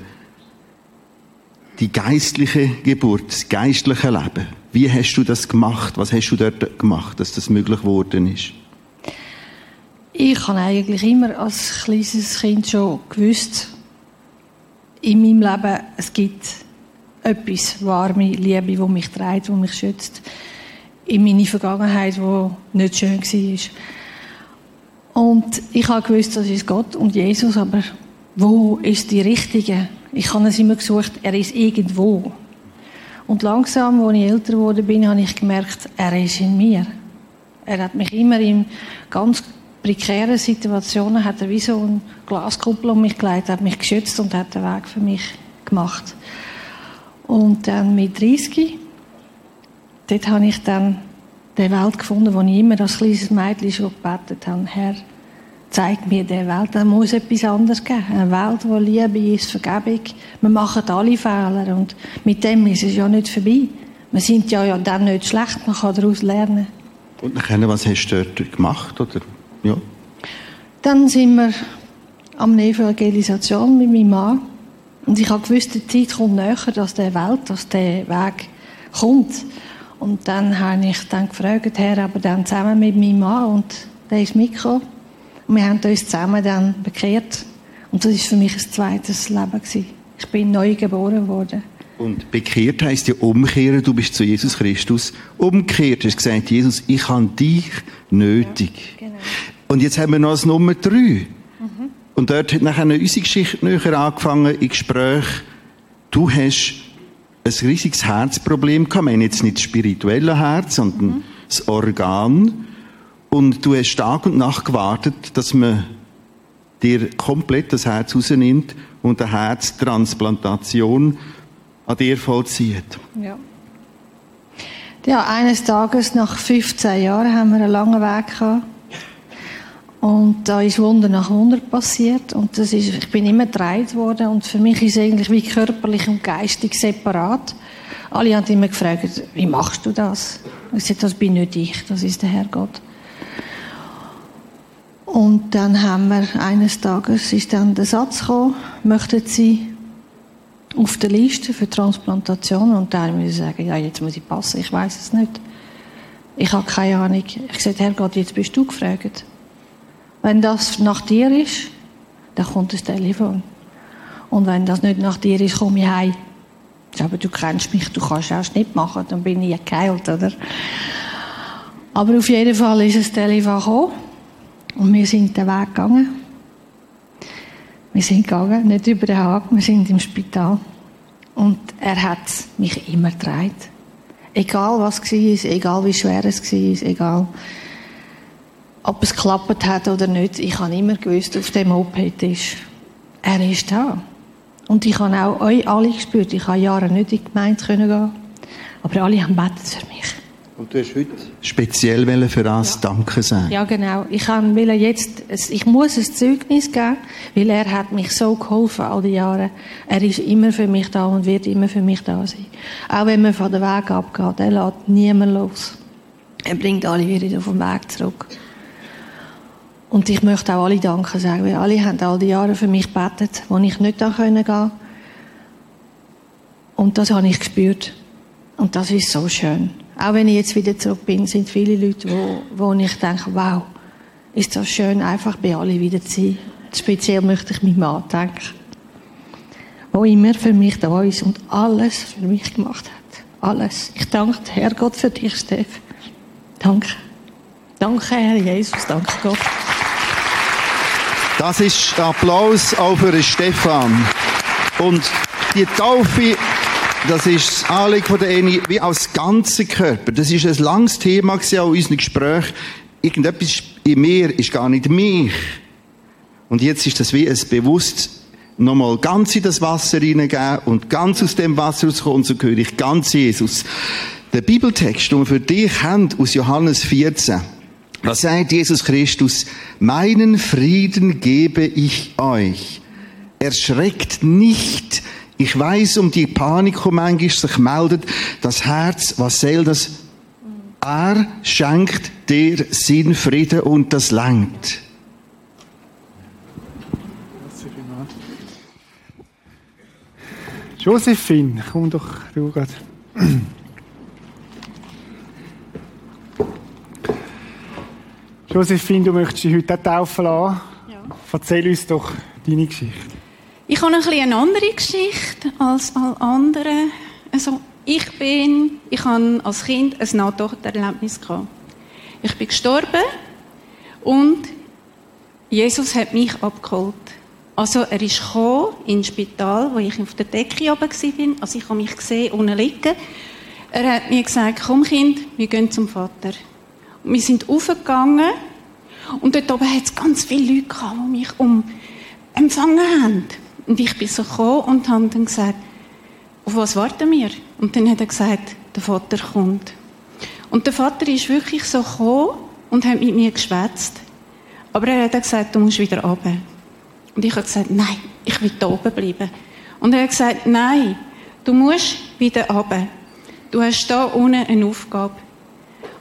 Die geistliche Geburt, das geistliche Leben. Wie hast du das gemacht? Was hast du dort gemacht, dass das möglich geworden ist? Ich habe eigentlich immer als kleines Kind schon gewusst, in meinem Leben, es gibt etwas, warme Liebe, die mich trägt, die mich schützt. In meiner Vergangenheit, die nicht schön war. Und ich habe gewusst, das ist Gott und Jesus, aber wo ist die Richtige? Ich habe es immer gesucht, er ist irgendwo. Und langsam, als ich älter geworden bin, habe ich gemerkt, er ist in mir. Er hat mich immer in ganz prekären Situationen hat er wie so eine Glaskuppel um mich gelegt, hat mich geschützt und hat den Weg für mich gemacht. Und dann mit 30, dort habe ich dann die Welt gefunden, wo ich immer als kleines Mädchen schon gebetet habe. Herr, zeig mir die Welt, da muss etwas anderes geben. Eine Welt, wo Liebe ist, Vergebung. Wir machen alle Fehler und mit dem ist es ja nicht vorbei. Wir sind ja, dann nicht schlecht, man kann daraus lernen. Und nachher, was hast du dort gemacht? Oder? Ja. Dann sind wir am Evangelisation mit meinem Mann. Und ich habe gewusst, die Zeit kommt näher, dass der Welt, dass der Weg kommt. Und dann habe ich dann gefragt, Herr, aber dann zusammen mit meinem Mann und der ist mitgekommen. Und wir haben uns zusammen dann bekehrt. Und das war für mich ein zweites Leben gewesen. Ich bin neu geboren worden. Und bekehrt heisst ja umkehren, du bist zu Jesus Christus. Umkehrt hast gesagt, Jesus, ich habe dich nötig. Ja, genau. Und jetzt haben wir noch das Nummer drei. Mhm. Und dort hat nachher unsere Geschichte näher angefangen, im Gespräch. Du hast ein riesiges Herzproblem gehabt. Ich meine jetzt nicht das spirituelle Herz, sondern mhm. das Organ. Und du hast Tag und Nacht gewartet, dass man dir komplett das Herz rausnimmt und eine Herztransplantation an dir vollzieht. Ja. Ja, eines Tages nach 15 Jahren haben wir einen langen Weg gehabt. Und da ist Wunder nach Wunder passiert. Und das ist, ich bin immer gedreht worden. Und für mich ist es eigentlich wie körperlich und geistig separat. Alle haben immer gefragt, wie machst du das? Ich sagte, das bin nicht ich, das ist der Herrgott. Und dann haben wir eines Tages ist dann der Satz gekommen, möchten Sie auf der Liste für Transplantation? Und da muss ich sagen, ja, jetzt muss ich passen, ich weiß es nicht. Ich habe keine Ahnung. Ich sagte, Herrgott, jetzt bist du gefragt. Wenn das nach dir ist, dann kommt das Telefon. Und wenn das nicht nach dir ist, komme ich heim. Aber du kennst mich, du kannst auch Schnitt machen, dann bin ich ja geheilt, oder? Aber auf jeden Fall ist das Telefon gekommen und wir sind den Weg gegangen. Wir sind gegangen, nicht über den Haken, wir sind im Spital. Und er hat mich immer getragen. Egal was war, egal wie schwer es war, egal ob es geklappt hat oder nicht, ich habe immer gewusst, auf dem OP-Tisch, er ist da. Und ich habe auch euch alle gespürt. Ich habe Jahre nicht in die Gemeinde gehen aber alle haben betet für mich. Und du hast heute speziell für das ja. Danke sagen. Ja, genau. Ich will jetzt, ich muss ein Zeugnis geben, weil er hat mich so geholfen all die Jahre. Er ist immer für mich da und wird immer für mich da sein. Auch wenn man von der Weg abgeht, er lässt niemand los. Er bringt alle wieder auf den Weg zurück. Und ich möchte auch alle Danke sagen, weil alle haben all die Jahre für mich gebetet, wo ich nicht da gehen konnte. Und das habe ich gespürt. Und das ist so schön. Auch wenn ich jetzt wieder zurück bin, sind viele Leute, wo, wo ich denke, wow, ist das schön, einfach bei allen wieder zu sein. Speziell möchte ich meinen Mann denken, der immer für mich da ist und alles für mich gemacht hat. Alles. Ich danke Herrgott für dich, Steff. Danke. Danke, Herr Jesus. Danke Gott. Das ist Applaus auch für Stefan. Und die Taufe, das ist das Anliegen der Eni, wie als ganze Körper. Das ist ein langes Thema auch in unserem Gespräch. Irgendetwas in mir ist gar nicht mich. Und jetzt ist das wie ein bewusst nochmal ganz in das Wasser hineingeben und ganz aus dem Wasser rauskommen so gehöre ich ganz Jesus. Der Bibeltext, den wir für dich haben, aus Johannes 14, was sagt Jesus Christus? Meinen Frieden gebe ich euch. Erschreckt nicht. Ich weiß um die Panik, die manchmal sich meldet. Das Herz, was soll das? Er schenkt dir Sinn, Frieden und das langt. Josephine, komm doch du grad. Josephine, du möchtest dich heute auch taufen lassen. Ja. Erzähl uns doch deine Geschichte. Ich habe ein bisschen eine andere Geschichte als alle anderen. Also, ich bin, ich habe als Kind ein Nahtoderlebnis gehabt. Ich bin gestorben und Jesus hat mich abgeholt. Also er ist gekommen ins Spital, wo ich auf der Decke oben war. Also ich habe mich gesehen, unten liegen. Er hat mir gesagt, komm Kind, wir gehen zum Vater. Wir sind aufgegangen und dort oben hat es ganz viele Leute gehabt, die mich um empfangen haben. Und ich bin so gekommen und habe dann gesagt, auf was warten wir? Und dann hat er gesagt, der Vater kommt. Und der Vater ist wirklich so gekommen und hat mit mir geschwätzt. Aber er hat gesagt, du musst wieder runter. Und ich habe gesagt, nein, ich will da oben bleiben. Und er hat gesagt, nein, du musst wieder runter. Du hast da unten eine Aufgabe.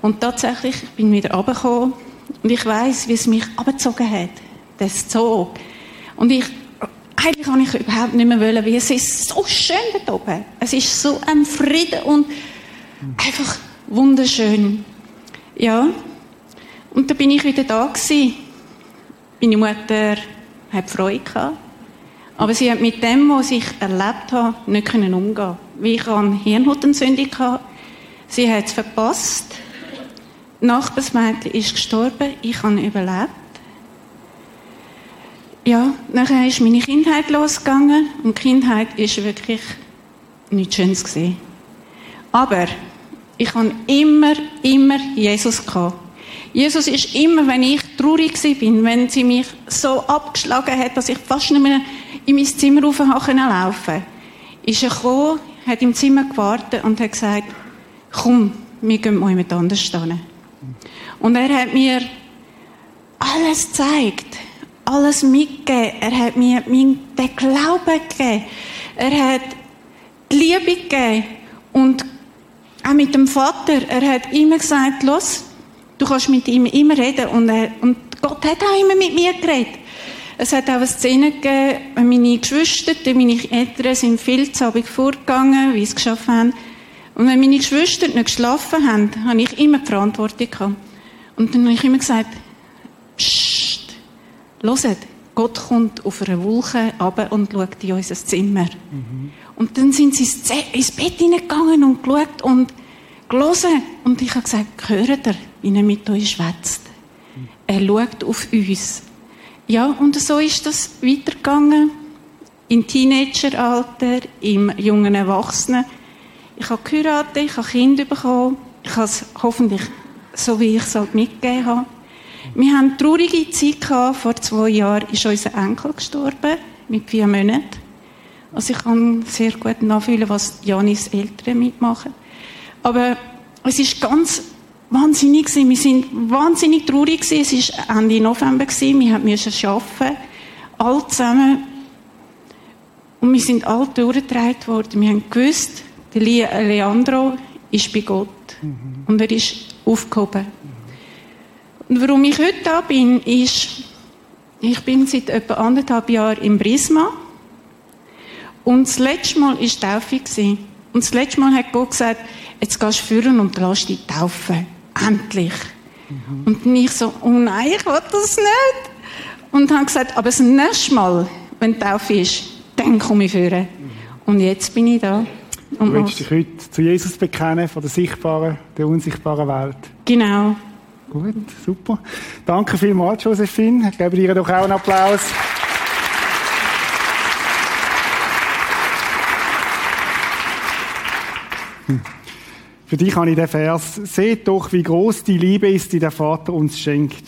Und tatsächlich, ich bin wieder runtergekommen und ich weiß, wie es mich abgezogen hat. Das Zug. Und ich, eigentlich kann ich überhaupt nicht mehr wollen, weil es ist so schön da oben. Es ist so ein Frieden und einfach wunderschön. Ja. Und da bin ich wieder da gewesen. Meine Mutter hat Freude gehabt. Aber sie hat mit dem, was ich erlebt habe, nicht können umgehen. Wie ich eine Hirnhautentzündung hatte. Sie hat es verpasst. Nachbarsmädchen ist gestorben. Ich habe überlebt. Ja, nachher ist meine Kindheit losgegangen. Und die Kindheit ist wirklich nichts Schönes gesehen. Aber ich habe immer, immer Jesus gehabt. Jesus ist immer, wenn ich traurig bin, wenn sie mich so abgeschlagen hat, dass ich fast nicht mehr in mein Zimmer rauf laufen ist er gekommen, hat im Zimmer gewartet und hat gesagt, komm, wir gehen mal jemand anders stehen. Und er hat mir alles gezeigt, alles mitgegeben. Er hat mir den Glauben gegeben. Er hat die Liebe gegeben. Und auch mit dem Vater, er hat immer gesagt, los, Du kannst mit ihm immer reden und, er, und Gott hat auch immer mit mir geredet. Es hat auch eine Szene gegeben, meine Geschwister, meine Eltern sind viel zu Abend vorgegangen, wie sie es geschafft haben. Und wenn meine Geschwister nicht geschlafen haben, habe ich immer die Verantwortung gehabt. Und dann habe ich immer gesagt, Psst, hört, Gott kommt auf einer Wolke runter und schaut in unser Zimmer. Mhm. Und dann sind sie ins Bett hineingegangen und geschaut und gelesen. Und ich habe gesagt, hört ihr? wie er mit euch schwätzt. Er schaut auf uns. Ja, und so ist das weitergegangen. Im Teenageralter, im jungen Erwachsenen. Ich habe geheiratet, ich habe Kinder bekommen. Ich habe es hoffentlich so, wie ich es halt mitgegeben habe. Wir haben eine traurige Zeit gehabt. Vor zwei Jahren ist unser Enkel gestorben, mit vier Monaten. Also ich kann sehr gut nachfühlen, was Janis Eltern mitmachen. Aber es ist ganz wahnsinnig gewesen. Wir sind wahnsinnig traurig gewesen. Es war Ende November gewesen. Wir mussten arbeiten. Alle zusammen. Und wir sind alle durchgetragen worden. Wir haben gewusst, der Leandro ist bei Gott. Mhm. Und er ist aufgehoben. Und warum ich heute da bin, ist, ich bin seit etwa anderthalb Jahren im Prisma. Und das letzte Mal war Taufe. Und das letzte Mal hat Gott gesagt, jetzt gehst du führen und lass dich taufen. Endlich. Mhm. Und ich so, oh nein, ich will das nicht. Und habe gesagt, aber das nächste Mal, wenn die Taufe ist, dann komme ich führen. Und jetzt bin ich da. Und du willst dich heute zu Jesus bekennen, von der sichtbaren, der unsichtbaren Welt. Genau. Gut, super. Danke vielmals, Josephine. Ich gebe dir doch auch einen Applaus. Hm. Für dich habe ich den Vers. Seht doch, wie groß die Liebe ist, die der Vater uns schenkt.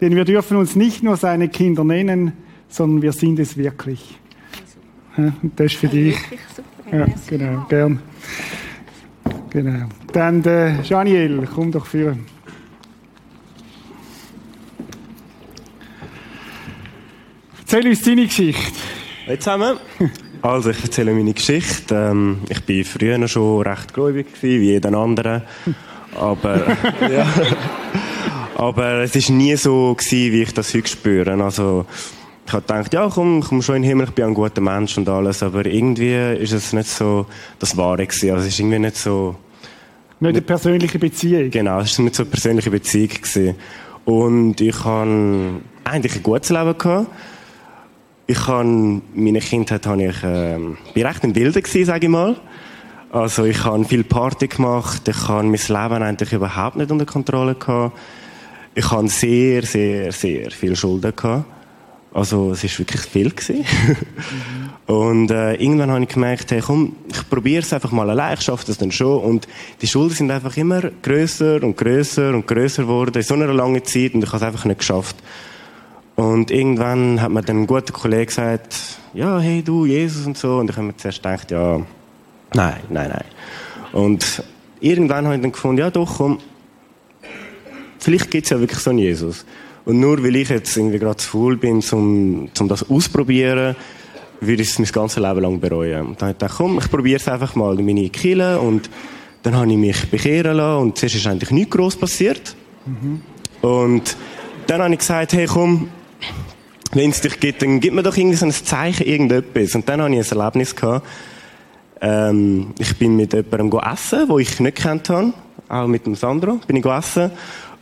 Denn wir dürfen uns nicht nur seine Kinder nennen, sondern wir sind es wirklich. Das ist für dich. Ja, genau, gern. Genau. Dann der Janiel, komm doch für. Erzähl uns deine Geschichte. Hallo zusammen. Also, ich erzähle meine Geschichte. Ähm, ich war früher schon recht gläubig, wie jeder andere. Aber, ja. Aber es war nie so, gewesen, wie ich das heute spüre. Also, ich habe gedacht, ja, komm, komm schon in den Himmel, ich bin ein guter Mensch und alles. Aber irgendwie ist es nicht so das Wahre gewesen. Also, es ist irgendwie nicht so... Nicht eine persönliche Beziehung? Genau, es war nicht so eine persönliche Beziehung gewesen. Und ich hatte eigentlich ein gutes Leben gehabt ich habe, meine Kindheit habe ich, äh, bin recht im Wilden gewesen, sage ich mal. Also ich habe viel Party gemacht, ich habe mein Leben eigentlich überhaupt nicht unter Kontrolle gehabt. Ich habe sehr, sehr, sehr viel Schulden gehabt. Also es ist wirklich viel gewesen. Und äh, irgendwann habe ich gemerkt, hey, komm, ich probiere es einfach mal allein, ich schaffe das dann schon. Und die Schulden sind einfach immer größer und größer und größer geworden in so einer langen Zeit und ich habe es einfach nicht geschafft. Und irgendwann hat mir dann ein guter Kollege gesagt, ja, hey du, Jesus und so. Und ich habe mir zuerst gedacht, ja, nein, nein, nein. Und irgendwann habe ich dann gefunden, ja doch, komm, vielleicht gibt es ja wirklich so einen Jesus. Und nur weil ich jetzt irgendwie gerade zu faul bin, um, um das auszuprobieren, würde ich es mein ganzes Leben lang bereuen. Und dann habe ich gedacht, komm, ich probiere es einfach mal in meine Kille und dann habe ich mich bekehren lassen und zuerst ist eigentlich nichts groß passiert. Mhm. Und dann habe ich gesagt, hey komm, wenn es dich gibt, dann gib mir doch irgendwie so ein Zeichen, irgendetwas. Und dann hatte ich ein Erlebnis gehabt. Ähm, ich bin mit jemandem essen, wo ich nicht kennt habe. Auch mit dem Sandro bin ich essen.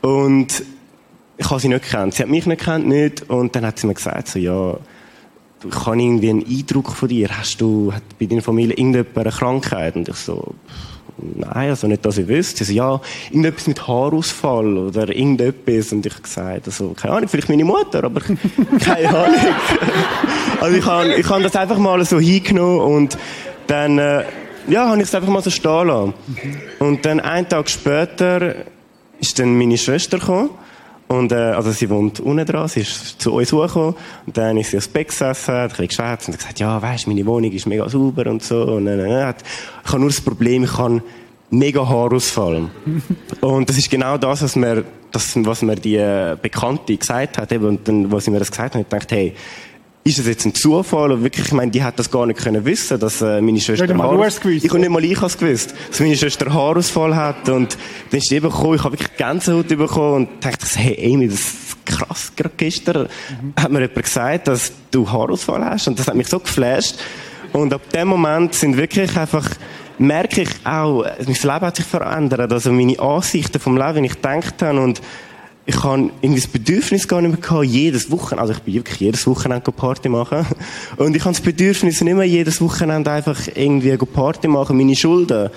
Und ich habe sie nicht kennt. Sie hat mich nicht kennt, nicht. Und dann hat sie mir gesagt, so, ja, ich habe irgendwie einen Eindruck von dir. Hast du, hat bei deiner Familie irgendjemand eine Krankheit? Und ich so, nein, also nicht, dass ich wüsste. Sie so, ja, irgendetwas mit Haarausfall oder irgendetwas. Und ich habe gesagt, also, keine Ahnung, vielleicht meine Mutter, aber keine Ahnung. also ich habe, ich habe das einfach mal so hingenommen und dann, äh, ja, habe ich es einfach mal so stehen lassen. Und dann einen Tag später ist dann meine Schwester gekommen. Und, äh, also sie wohnt unten dran, sie ist zu uns hochgekommen. Und dann ist sie aufs Bett gesessen, hat ein bisschen geschwätzt und hat gesagt, ja, weisst, meine Wohnung ist mega sauber und so. Und, äh, äh, ich habe nur das Problem, ich kann mega Haarausfall. und das ist genau das, was mir, das, was mir die äh, Bekannte gesagt hat. Eben, und dann, was sie mir das gesagt hat, ich dachte, hey, ist es jetzt ein Zufall? Oder wirklich, ich meine, die hat das gar nicht können wissen, dass äh, meine Schwester nicht Haar... gewusst, ich habe nicht mal ich es gewusst, dass meine Schwester Haarausfall hat. Und dann ist die eben gekommen, ich habe wirklich Gänsehaut bekommen und dachte, hey Amy, das ist krass, gerade gestern mhm. hat mir jemand gesagt, dass du Haarausfall hast. Und das hat mich so geflasht. Und ab dem Moment sind wirklich einfach merke ich auch, mein Leben hat sich verändert, also meine Ansichten vom Leben, wie ich gedacht habe. Und ich habe irgendwie das Bedürfnis gar nicht mehr gehabt, jedes Wochenende, also ich bin wirklich jedes Wochenende Party machen. Und ich habe das Bedürfnis nicht mehr jedes Wochenende einfach irgendwie Party machen. Meine Schulden,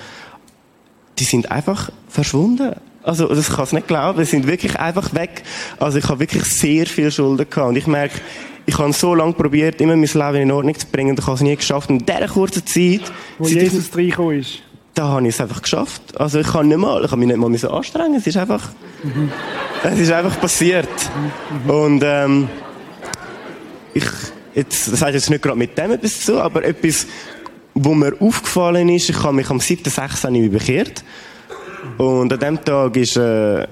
die sind einfach verschwunden. Also, das kann ich nicht glauben. Die sind wirklich einfach weg. Also, ich habe wirklich sehr viel Schulden gehabt. Und ich merke, ich habe so lange probiert, immer mein Leben in Ordnung zu bringen, und ich habe es nie geschafft. Und in dieser kurzen Zeit, wo Jesus reingekommen ist da habe ich es einfach geschafft. Also ich kann nicht mal, ich habe mich nicht mal anstrengen. Es ist einfach, mhm. es ist einfach passiert. Mhm. Und ähm, ich, jetzt, das heißt jetzt nicht gerade mit dem etwas zu, aber etwas, wo mir aufgefallen ist, ich habe mich am 7.6. bekehrt. Und an dem Tag ist äh,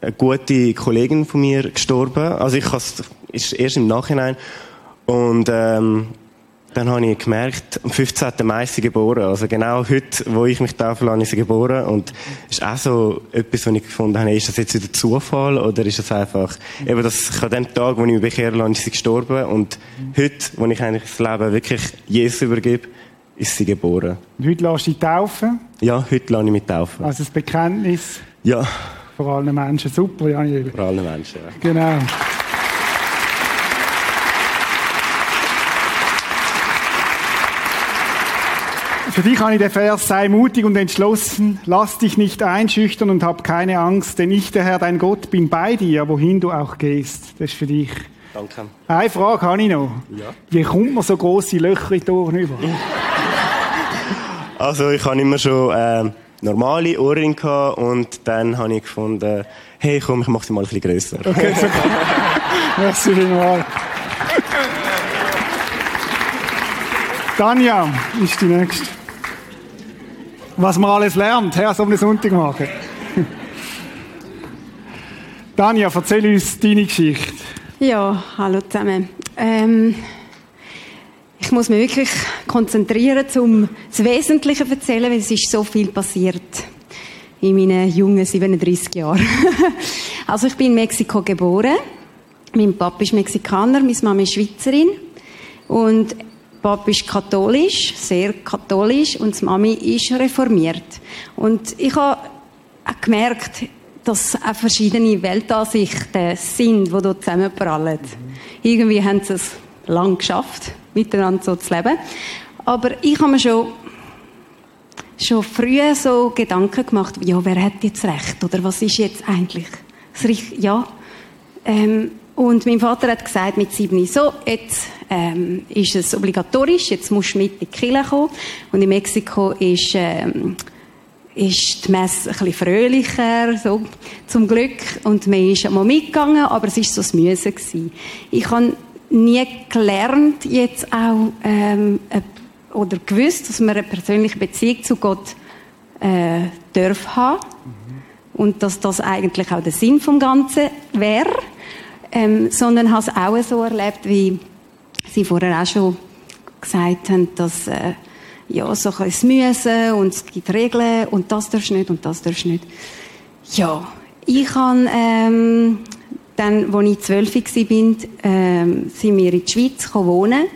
eine gute Kollegin von mir gestorben. Also ich has, ist erst im Nachhinein. Und ähm, dann habe ich gemerkt, am 15. Mai ist sie geboren. Also genau heute, wo ich mich taufen lasse, ist sie geboren. Und ist auch so etwas, was ich gefunden habe, ist das jetzt wieder Zufall oder ist das einfach, eben das, an dem Tag, wo ich mich bekehren lasse, ist sie gestorben. Und heute, wo ich eigentlich das Leben wirklich Jesus übergebe, ist sie geboren. Und heute lässt du dich taufen? Ja, heute lasse ich mich taufen. Also das Bekenntnis? Ja. Vor allen Menschen. Super, Jan Vor allen Menschen, ja. Genau. Für dich kann ich den Vers, sei mutig und entschlossen, lass dich nicht einschüchtern und hab keine Angst, denn ich, der Herr, dein Gott, bin bei dir, wohin du auch gehst. Das ist für dich. Danke. Eine Frage habe ich noch. Ja. Wie kommt man so grosse Löcher in die Ohren über? Also ich habe immer schon äh, normale Ohrringe gehabt und dann habe ich gefunden, hey komm, ich mache sie mal ein bisschen grösser. Okay, super. Merci vielmals. Tanja ist die Nächste. Was man alles lernt, Herr, so einen Sonntagmorgen. Tanja, erzähl uns deine Geschichte. Ja, hallo zusammen. Ähm, ich muss mich wirklich konzentrieren, um das Wesentliche zu erzählen, weil es ist so viel passiert in meinen jungen 37 Jahren. also ich bin in Mexiko geboren. Mein Papa ist Mexikaner, meine Mama ist Schweizerin. Und Papa ist katholisch, sehr katholisch, und die Mami ist reformiert. Und ich habe gemerkt, dass auch verschiedene Weltansichten sind, die hier zusammenprallen. Irgendwie haben sie es lang geschafft, miteinander so zu leben. Aber ich habe mir schon, schon früh so Gedanken gemacht, ja, wer hat jetzt Recht? Oder was ist jetzt eigentlich das Recht? Ja. Ähm, und mein Vater hat gesagt mit sieben, so, jetzt ähm, ist es obligatorisch, jetzt musst du mit in die Kirche kommen. Und in Mexiko ist, ähm, ist die Messe ein bisschen fröhlicher, so, zum Glück. Und man ist einmal mitgegangen, aber es war so ein Müssen. Gewesen. Ich habe nie gelernt, jetzt auch, ähm, oder gewusst, dass man eine persönliche Beziehung zu Gott äh, darf haben. Mhm. Und dass das eigentlich auch der Sinn vom Ganzen wäre. Ähm, sondern habe es auch so erlebt, wie Sie vorher auch schon gesagt haben, dass äh, ja, so ein Müssen und es gibt Regeln und das darfst du nicht und das darfst du nicht. Ja, ich habe ähm, dann, als ich zwölf war, ähm, sind wir in die Schweiz wohnen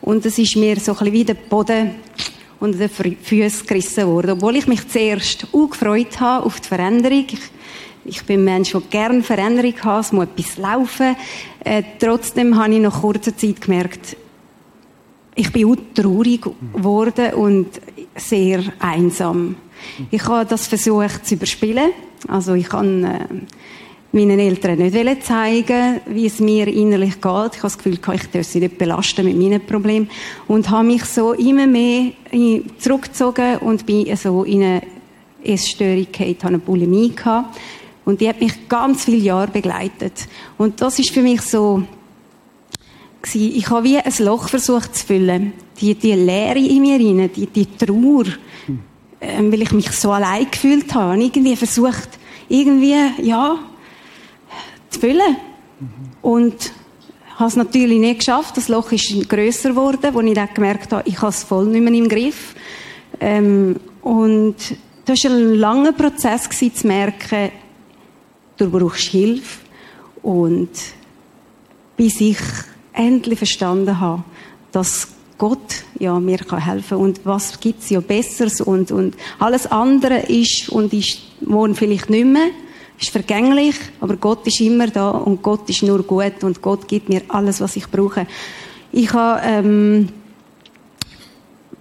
und es ist mir so ein bisschen wie der Boden unter den Füßen gerissen worden. Obwohl ich mich zuerst auch gefreut habe auf die Veränderung. Ich, ich bin ein Mensch, der gerne Veränderung hat, es muss etwas laufen. Äh, trotzdem habe ich nach kurzer Zeit gemerkt, ich bin auch traurig geworden und sehr einsam. Ich habe das versucht zu überspielen. Also ich kann äh, meinen Eltern nicht zeigen, wie es mir innerlich geht. Ich habe das Gefühl, ich darf sie nicht belasten mit meinen Problemen. Und habe mich so immer mehr zurückgezogen und bin so in eine Essstörung gehabt, habe eine Bulimie gehabt. Und die hat mich ganz viele Jahre begleitet. Und das ist für mich so, ich habe wie ein Loch versucht zu füllen. Die, die Leere in mir rein, die, die Trauer, ähm, weil ich mich so allein gefühlt habe. Und irgendwie versucht, irgendwie, ja, zu füllen. Mhm. Und habe es natürlich nicht geschafft. Das Loch ist grösser geworden, wo ich dann gemerkt habe, ich habe es voll nicht mehr im Griff. Ähm, und das war ein langer Prozess, zu merken, du brauchst Hilfe. Und bis ich endlich verstanden habe, dass Gott ja, mir helfen kann. Und was gibt es ja Besseres? Und, und alles andere ist und ist morgen vielleicht nicht mehr, ist vergänglich, aber Gott ist immer da und Gott ist nur gut und Gott gibt mir alles, was ich brauche. Ich habe ähm,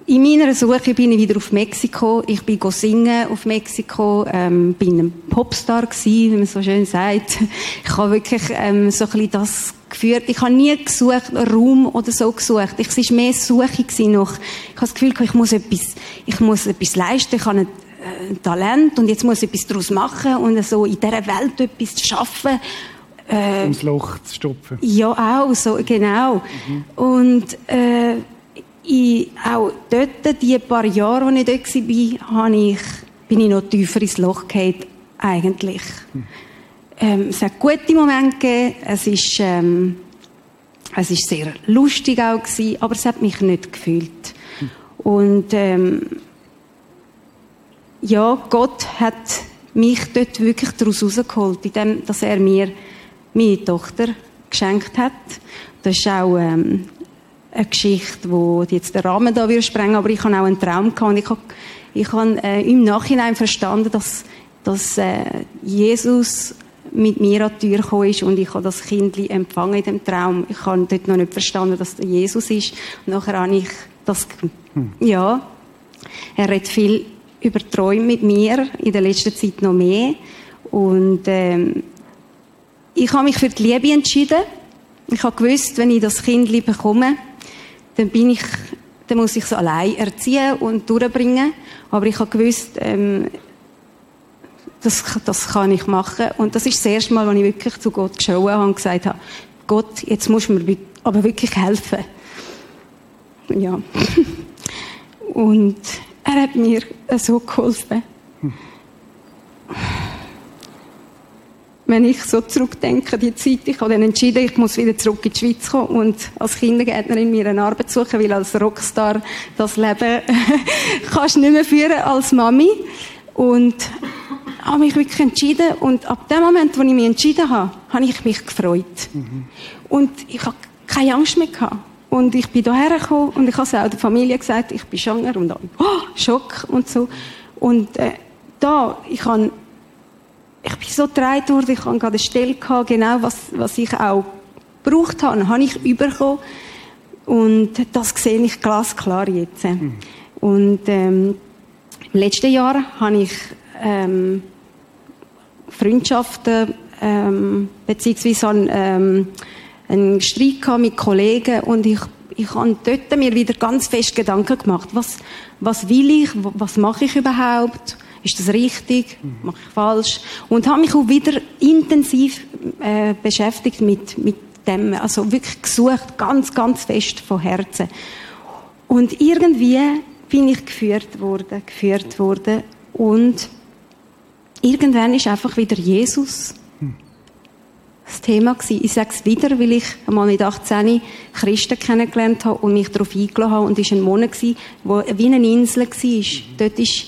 in meiner Suche bin ich wieder auf Mexiko. Ich bin singen auf Mexiko, ähm, bin ein Popstar gewesen, wie man so schön sagt. Ich habe wirklich ähm, so ein bisschen das geführt. Ich habe nie gesucht, Raum oder so gesucht. Ich, es war mehr Suche noch. Ich habe das Gefühl, ich muss etwas, ich muss etwas leisten. Ich habe ein äh, Talent und jetzt muss ich etwas daraus machen und so in dieser Welt etwas schaffen. Äh, Ums Loch zu stopfen. Ja, auch, so, genau. Mhm. Und, äh, ich, auch dort, die paar Jahre, als ich dort war, ich, bin ich noch tiefer ins Loch gefallen, eigentlich. Hm. Ähm, es hat gute Momente gegeben, es ist, ähm, Es ist sehr lustig auch gewesen, aber es hat mich nicht gefühlt. Und ähm, ja, Gott hat mich dort wirklich daraus rausgeholt, indem dass er mir meine Tochter geschenkt hat. Das ist auch ähm, eine Geschichte, die jetzt den Rahmen da würde sprengen, aber ich habe auch einen Traum gehabt und ich habe, ich habe äh, im Nachhinein verstanden, dass, dass äh, Jesus mit mir an die Tür gekommen ist und ich habe das Kind empfangen in dem Traum. Ich habe dort noch nicht verstanden, dass der Jesus ist. Und nachher habe ich das, hm. ja, er redet viel über Träume mit mir, in der letzten Zeit noch mehr. Und ähm, ich habe mich für die Liebe entschieden. Ich habe gewusst, wenn ich das Kind bekomme, dann bin ich, dann muss ich es allein erziehen und durchbringen. Aber ich habe gewusst, ähm, das, das kann ich machen. Und das ist das erste Mal, als ich wirklich zu Gott geschaut habe und gesagt habe, Gott, jetzt musst du mir aber wirklich helfen. Ja. Und er hat mir so geholfen. Wenn ich so zurückdenke, die Zeit, ich habe dann entschieden, ich muss wieder zurück in die Schweiz kommen und als Kindergärtnerin mir eine Arbeit suchen, weil als Rockstar das Leben kannst du nicht mehr führen als Mami. Und habe mich wirklich entschieden und ab dem Moment, wo ich mich entschieden habe, habe ich mich gefreut. Mhm. Und ich habe keine Angst mehr gehabt. Und ich bin hierher gekommen und ich habe es auch der Familie gesagt, ich bin schwanger und dann, oh, Schock und so. Und äh, da, ich habe, ich bin so getragen worden, ich habe gerade eine Stelle gehabt, genau was, was ich auch gebraucht habe, habe ich bekommen. Und das sehe ich glasklar jetzt. Mhm. Und ähm, im letzten Jahr habe ich ähm, Freundschaften, ähm, beziehungsweise einen, ähm, einen Streit mit Kollegen und ich, ich habe dort mir wieder ganz fest Gedanken gemacht, was, was will ich, was mache ich überhaupt, ist das richtig, mache ich falsch und habe mich auch wieder intensiv äh, beschäftigt mit, mit dem, also wirklich gesucht, ganz, ganz fest von Herzen. Und irgendwie bin ich geführt worden, geführt worden und irgendwann ist einfach wieder Jesus das Thema gewesen. Ich sage es wieder, weil ich einmal mit 18 Christen kennengelernt habe und mich darauf eingeladen habe. Und es war ein Monat, wo wie eine Insel war. Dort, ist,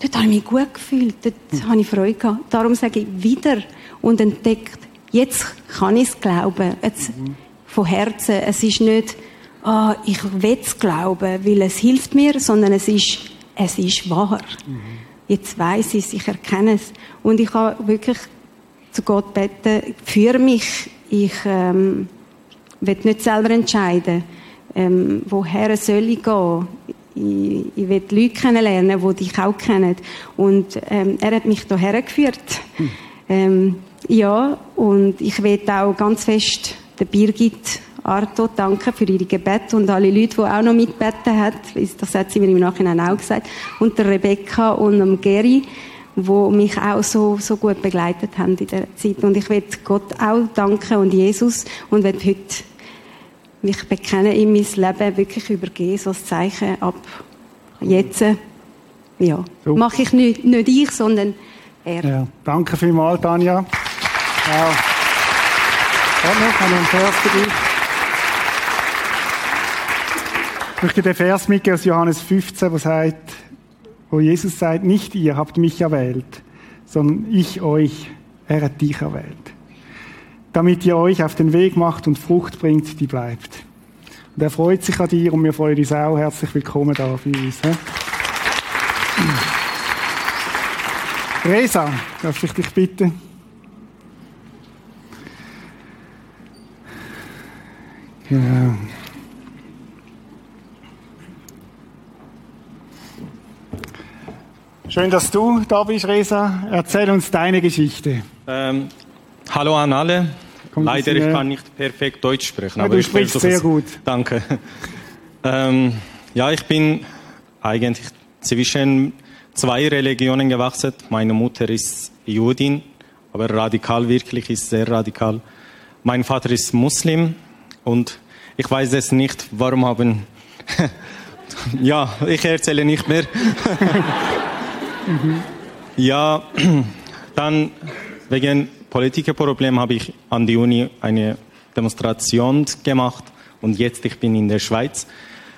dort habe ich mich gut gefühlt. Dort mhm. habe ich Freude gehabt. Darum sage ich wieder und entdeckt, jetzt kann ich es glauben. Jetzt, mhm. Von Herzen. Es ist nicht, ah, ich will es glauben, weil es hilft mir, sondern es ist, es ist wahr. Mhm jetzt weiß ich es, ich erkenne es. Und ich habe wirklich zu Gott beten, für mich, ich ähm, will nicht selber entscheiden, ähm, woher soll ich gehen. Ich, ich will Leute kennenlernen, die dich auch kennen. Und ähm, er hat mich hierher geführt. Hm. Ähm, ja, und ich will auch ganz fest der Birgit Arto danken für ihre Gebete und alle Leute, die auch noch mitbeten haben. Das hat sie mir im Nachhinein auch gesagt. Und der Rebecca und dem Gary, die mich auch so, so gut begleitet haben in der Zeit. Und ich will Gott auch danken und Jesus und will heute mich bekennen in mein Leben wirklich übergeben, so ein Zeichen ab jetzt. Ja, so. mache ich nicht, nicht ich, sondern er. Ja, danke vielmals, Tanja. Ja. Ich möchte den Vers mitgeben aus Johannes 15, wo, sagt, wo Jesus sagt, nicht ihr habt mich erwählt, sondern ich euch, er hat dich erwählt. Damit ihr euch auf den Weg macht und Frucht bringt, die bleibt. Und er freut sich an dir und wir freuen uns auch. Herzlich willkommen da für uns. He? Resa, darf ich dich bitten? Genau. Schön, dass du da bist, Resa. Erzähl uns deine Geschichte. Ähm, hallo an alle. Kommt Leider, ich kann nicht perfekt Deutsch sprechen. Ja, aber du sprichst sehr gut. Danke. Ähm, ja, ich bin eigentlich zwischen zwei Religionen gewachsen. Meine Mutter ist Judin, aber radikal wirklich, ist sehr radikal. Mein Vater ist Muslim und ich weiß es nicht, warum haben... ja, ich erzähle nicht mehr. Mhm. Ja, dann wegen politischer Problem habe ich an die Uni eine Demonstration gemacht und jetzt ich bin in der Schweiz.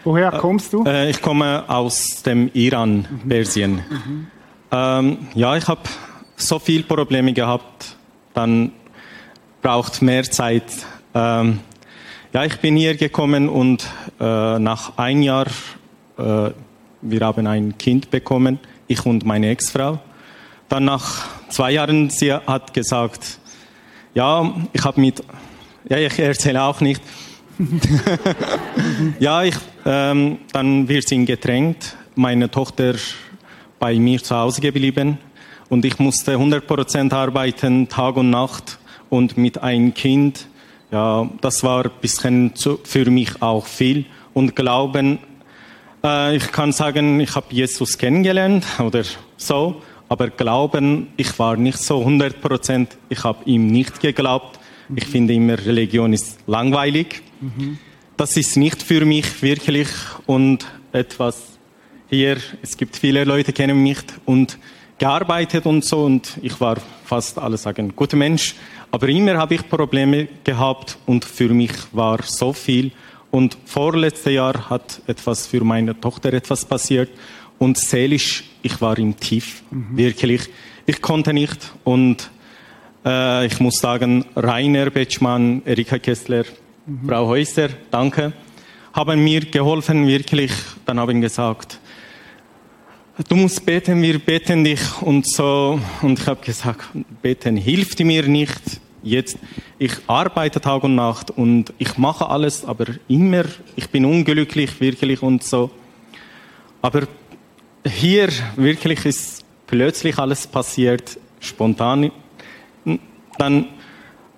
Woher kommst du? Äh, ich komme aus dem Iran, mhm. Persien. Mhm. Ähm, ja, ich habe so viele Probleme gehabt, dann braucht mehr Zeit. Ähm, ja, ich bin hier gekommen und äh, nach ein Jahr, äh, wir haben ein Kind bekommen, ich und meine Ex-Frau. Dann nach zwei Jahren, sie hat gesagt, ja, ich habe mit, ja, ich erzähle auch nicht. ja, ich, ähm, dann wir sind getrennt. Meine Tochter bei mir zu Hause geblieben und ich musste 100% arbeiten, Tag und Nacht und mit einem Kind. Ja, das war ein bisschen zu, für mich auch viel und Glauben. Äh, ich kann sagen, ich habe Jesus kennengelernt oder so, aber Glauben, ich war nicht so 100%. Ich habe ihm nicht geglaubt. Ich mhm. finde immer, Religion ist langweilig. Mhm. Das ist nicht für mich wirklich und etwas hier, es gibt viele Leute, kennen mich und gearbeitet und so und ich war fast alle sagen, guter Mensch. Aber immer habe ich Probleme gehabt und für mich war so viel. Und vorletztes Jahr hat etwas für meine Tochter etwas passiert und seelisch, ich war im Tief, mhm. wirklich. Ich konnte nicht und äh, ich muss sagen, Rainer Betschmann, Erika Kessler, mhm. Frau Häuser, danke, haben mir geholfen, wirklich. Dann haben gesagt, du musst beten, wir beten dich und so. Und ich habe gesagt, beten hilft mir nicht. Jetzt, ich arbeite Tag und Nacht und ich mache alles, aber immer, ich bin unglücklich, wirklich und so. Aber hier wirklich ist plötzlich alles passiert, spontan. Dann,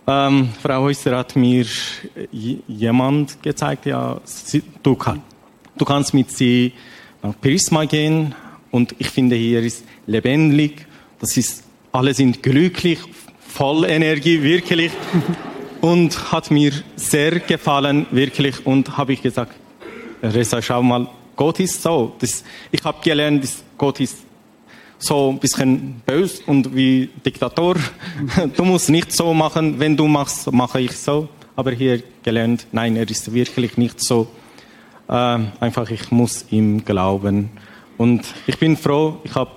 ähm, Frau Häuser hat mir jemand gezeigt, ja, sie, du, kann, du kannst mit sie nach Prisma gehen, und ich finde, hier ist lebendig. Das ist, alle sind glücklich, voll Energie, wirklich. Und hat mir sehr gefallen, wirklich. Und habe ich gesagt, Reza, schau mal, Gott ist so. Das, ich habe gelernt, dass Gott ist so ein bisschen böse und wie Diktator. Du musst nicht so machen, wenn du machst, mache ich so. Aber hier gelernt, nein, er ist wirklich nicht so. Äh, einfach, ich muss ihm glauben. Und ich bin froh, ich habe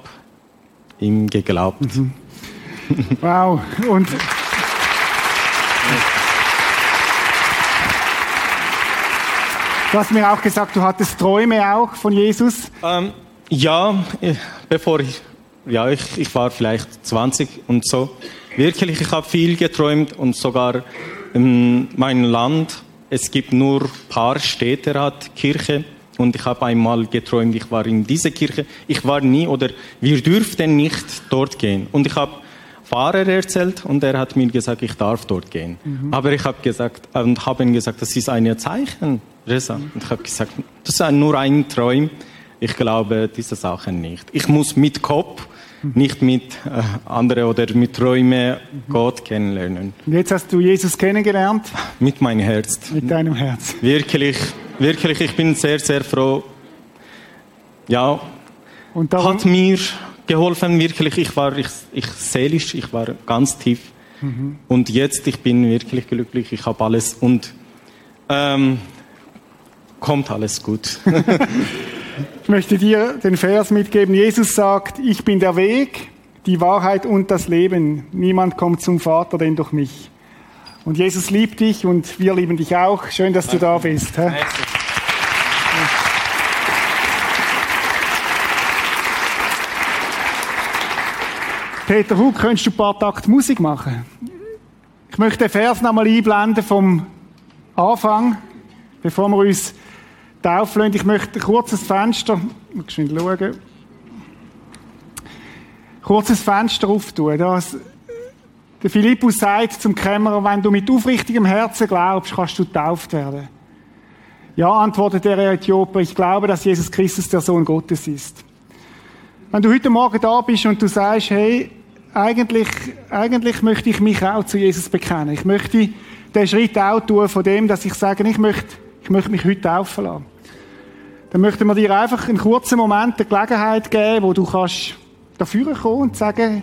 ihm geglaubt. Mhm. Wow. Und Du hast mir auch gesagt, du hattest Träume auch von Jesus. Ähm, ja, bevor ich, ja, ich, ich war vielleicht 20 und so. Wirklich, ich habe viel geträumt und sogar in meinem Land, es gibt nur ein paar Städte, hat Kirche. Und ich habe einmal geträumt, ich war in dieser Kirche. Ich war nie oder wir dürften nicht dort gehen. Und ich habe Fahrer erzählt und er hat mir gesagt, ich darf dort gehen. Mhm. Aber ich habe gesagt und habe ihm gesagt, das ist ein Zeichen, Reza. Und ich habe gesagt, das ist nur ein Traum. Ich glaube diese Sachen nicht. Ich muss mit Kopf, nicht mit äh, anderen oder mit Träumen Gott kennenlernen. Und jetzt hast du Jesus kennengelernt? Mit meinem Herz. Mit deinem Herz. Wirklich wirklich, ich bin sehr, sehr froh. Ja, und darum, hat mir geholfen, wirklich. Ich war ich, ich seelisch, ich war ganz tief. Mhm. Und jetzt, ich bin wirklich glücklich, ich habe alles und ähm, kommt alles gut. ich möchte dir den Vers mitgeben. Jesus sagt, ich bin der Weg, die Wahrheit und das Leben. Niemand kommt zum Vater denn durch mich. Und Jesus liebt dich und wir lieben dich auch. Schön, dass du da bist. He? Peter Hug, könntest du ein paar Takt Musik machen? Ich möchte den Vers nochmal einblenden vom Anfang, bevor wir uns lassen. Ich möchte ein kurzes Fenster, geschwind schauen, kurzes Fenster auftun. Das, der Philippus sagt zum Kämmerer, wenn du mit aufrichtigem Herzen glaubst, kannst du getauft werden. Ja, antwortet der Äthioper, ich glaube, dass Jesus Christus der Sohn Gottes ist. Wenn du heute Morgen da bist und du sagst, hey, eigentlich, eigentlich möchte ich mich auch zu Jesus bekennen. Ich möchte den Schritt auch tun von dem, dass ich sage, ich möchte, ich möchte mich heute taufen lassen. Dann möchten wir dir einfach einen kurzen Moment der Gelegenheit geben, wo du kannst dafür kommen und sagen,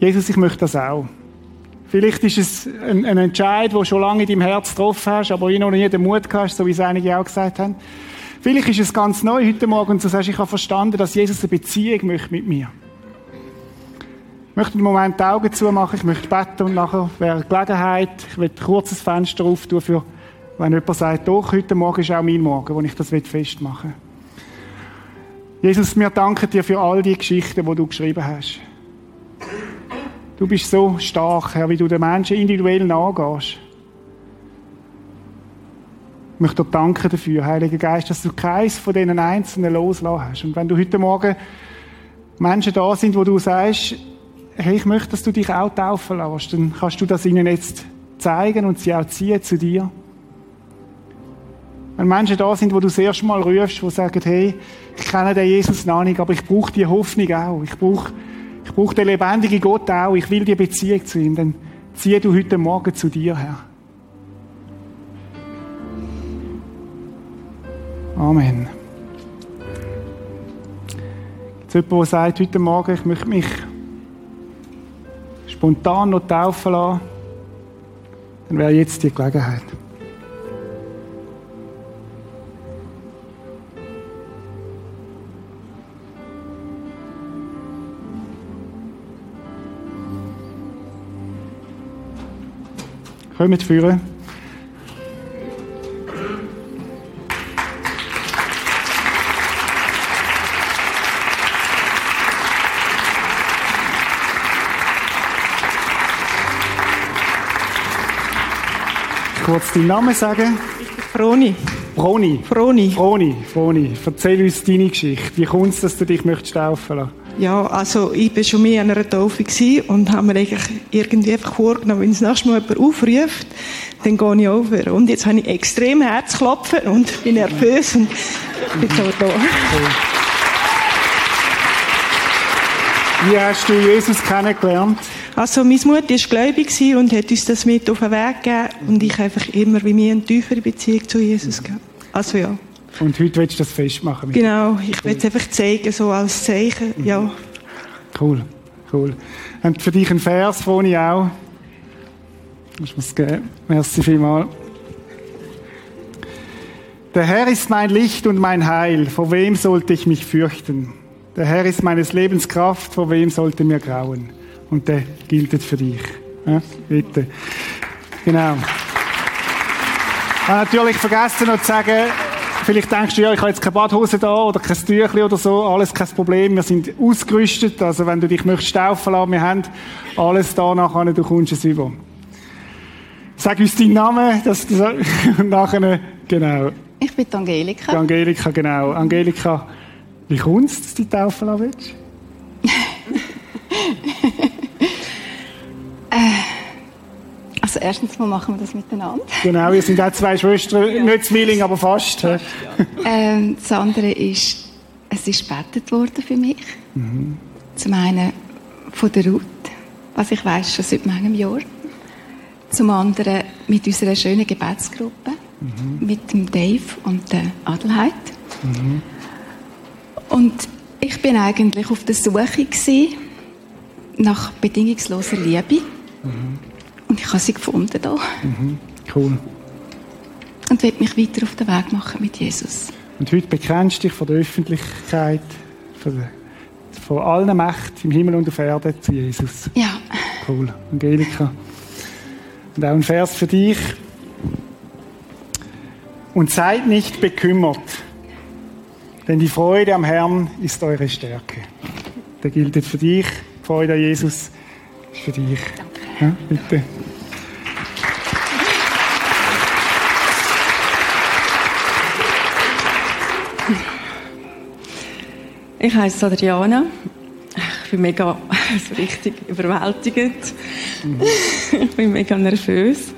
Jesus, ich möchte das auch. Vielleicht ist es ein, ein Entscheid, der schon lange in deinem Herz getroffen hast, aber ich noch nie den Mut hast, so wie es einige auch gesagt haben. Vielleicht ist es ganz neu heute Morgen du sagst, ich habe verstanden, dass Jesus eine Beziehung möchte mit mir. Ich möchte im Moment die Augen zumachen, ich möchte beten und nachher wäre Gelegenheit, ich will ein kurzes Fenster auftun für, wenn jemand sagt, doch, heute Morgen ist auch mein Morgen, wo ich das festmachen will. Jesus, wir danken dir für all die Geschichten, die du geschrieben hast. Du bist so stark, Herr, wie du den Menschen individuell nachgehst. Ich möchte dir danken dafür, Heiliger Geist, dass du keins von diesen Einzelnen loslassen hast. Und wenn du heute Morgen Menschen da sind, wo du sagst, hey, ich möchte, dass du dich auch taufen lässt, dann kannst du das ihnen jetzt zeigen und sie auch ziehen zu dir. Wenn Menschen da sind, wo du das erste Mal rufst, die sagen, hey, ich kenne den Jesus noch nicht, aber ich brauche die Hoffnung auch. Ich brauche, ich brauche den lebendigen Gott auch. Ich will die Beziehung zu ihm. Dann zieh du heute Morgen zu dir, Herr. Amen. Gibt es jemanden, der sagt, heute Morgen, ich möchte mich spontan noch taufen lassen? Dann wäre jetzt die Gelegenheit. Kommt führen. kurz deinen Namen sagen? Froni. Broni. Froni. Froni. Froni. Erzähl uns deine Geschichte. Wie kommt es, dass du dich möchtest taufen lassen? Ja, also ich war schon mehr an einer Taufe und habe mir eigentlich irgendwie einfach vorgenommen, wenn es nächstes Mal jemand aufruft, dann gehe ich over. Und jetzt habe ich extrem Herzklopfen und bin nervös und bin so da. Wie hast du Jesus kennengelernt? Also, meine Mutter war gläubig und hat uns das mit auf den Weg gegeben. Und ich einfach immer wie mir eine tiefere Beziehung zu Jesus gehabt. Also, ja. Und heute willst du das festmachen? Genau, ich will es einfach zeigen, so als Zeichen, mhm. ja. Cool, cool. Und für dich ein Vers, ich auch. Ich muss geben. Merci vielmals. Der Herr ist mein Licht und mein Heil. Vor wem sollte ich mich fürchten? Der Herr ist meines Lebens Kraft. Vor wem sollte mir grauen? Und der gilt für dich. Ja, bitte. Genau. Ich habe natürlich vergessen noch zu sagen, vielleicht denkst du, ja, ich habe jetzt keine Badhose da oder kein Tüchli oder so, alles kein Problem. Wir sind ausgerüstet, also wenn du dich möchtest taufen lassen, wir haben alles da nachher, du kommst es über. Sag uns deinen Namen, dass du nachher, genau. Ich bin Angelika. Die Angelika, genau. Angelika, wie kommt es, dass du dich taufen lassen willst? Also erstens mal machen wir das miteinander. Genau, wir sind auch zwei Schwestern, ja. nicht Zwilling, aber fast. fast ja. ähm, das andere ist, es ist gebetet worden für mich. Mhm. Zum einen von der Ruth, was ich weiß schon seit meinem Jahr. Zum anderen mit unserer schönen Gebetsgruppe, mhm. mit dem Dave und der Adelheid. Mhm. Und ich bin eigentlich auf der Suche nach bedingungsloser Liebe. Mhm. Ich habe sie gefunden da. Mhm. Cool. Und will mich weiter auf den Weg machen mit Jesus. Und heute bekennst du dich von der Öffentlichkeit, von, der, von allen Mächten im Himmel und auf Erde zu Jesus. Ja. Cool. Angelika. Und auch ein Vers für dich. Und seid nicht bekümmert, denn die Freude am Herrn ist eure Stärke. Der gilt für dich. Freude an Jesus ist für dich. Danke. Ja, bitte. Ich heiße Adriana. Ich bin mega so richtig überwältigend. Mhm. ich bin mega nervös.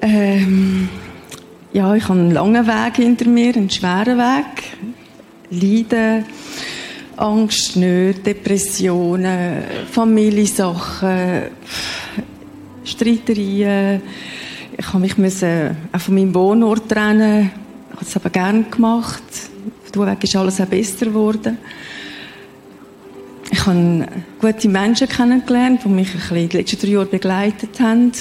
Ähm, ja, ich habe einen langen Weg hinter mir, einen schweren Weg. Leiden, Angst, Nöte, Depressionen, Familiensachen, Streitereien. Ich habe mich müssen auch von meinem Wohnort trennen. Ich habe es aber gerne gemacht. Auf dem Weg ist alles auch besser geworden. Ich habe gute Menschen kennengelernt, die mich ein bisschen die letzten drei Jahre begleitet haben.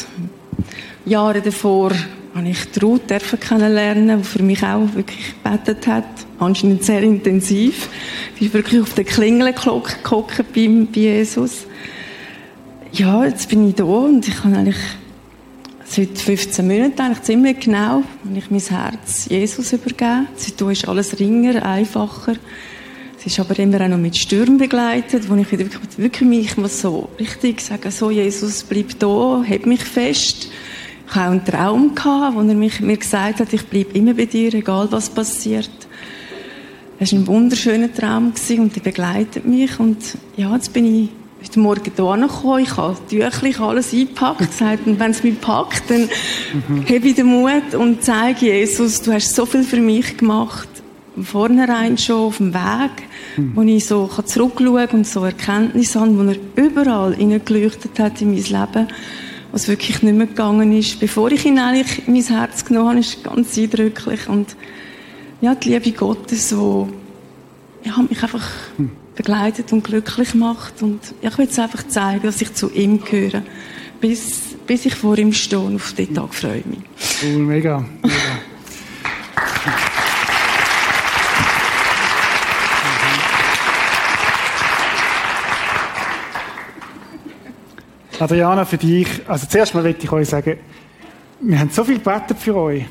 Jahre davor habe ich die Ruth kennenlernen, die für mich auch wirklich gebetet hat. Anscheinend sehr intensiv. Die ist wirklich auf der Klingelglocke bei, bei Jesus. Ja, jetzt bin ich da und ich habe eigentlich seit 15 Monaten eigentlich ziemlich genau, wenn ich mein Herz Jesus übergebe. Seitdem ist alles ringer, einfacher. Es ist aber immer auch noch mit Stürmen begleitet, wo ich wieder wirklich mich muss so richtig sagen, so Jesus, bleib da, heb mich fest. Ich hatte auch einen Traum, wo er mich, mir gesagt hat, ich bleibe immer bei dir, egal was passiert. Es war ein wunderschöner Traum und der begleitet mich. Und ja, jetzt bin ich heute Morgen hierher gekommen. Ich habe Tüchlich alles eingepackt. Gesagt, und wenn es mich packt, dann mhm. habe ich den Mut und zeige Jesus, du hast so viel für mich gemacht. Vornherein schon auf dem Weg, mhm. wo ich so zurückschauen kann und so Erkenntnisse habe, wo er überall hineingeleuchtet hat in mein Leben was wirklich nicht mehr gegangen ist. Bevor ich ihn eigentlich in mein Herz genommen habe, ist ganz eindrücklich. Und ja, die Liebe Gottes, die ja, mich einfach begleitet und glücklich macht. Und ich will jetzt einfach zeigen, dass ich zu ihm gehöre. Bis, bis ich vor ihm stehe und auf den Tag freue ich mich. Cool, mega. mega. Adriana, für dich, also zuerst mal möchte ich euch sagen, wir haben so viel gebetet für euch.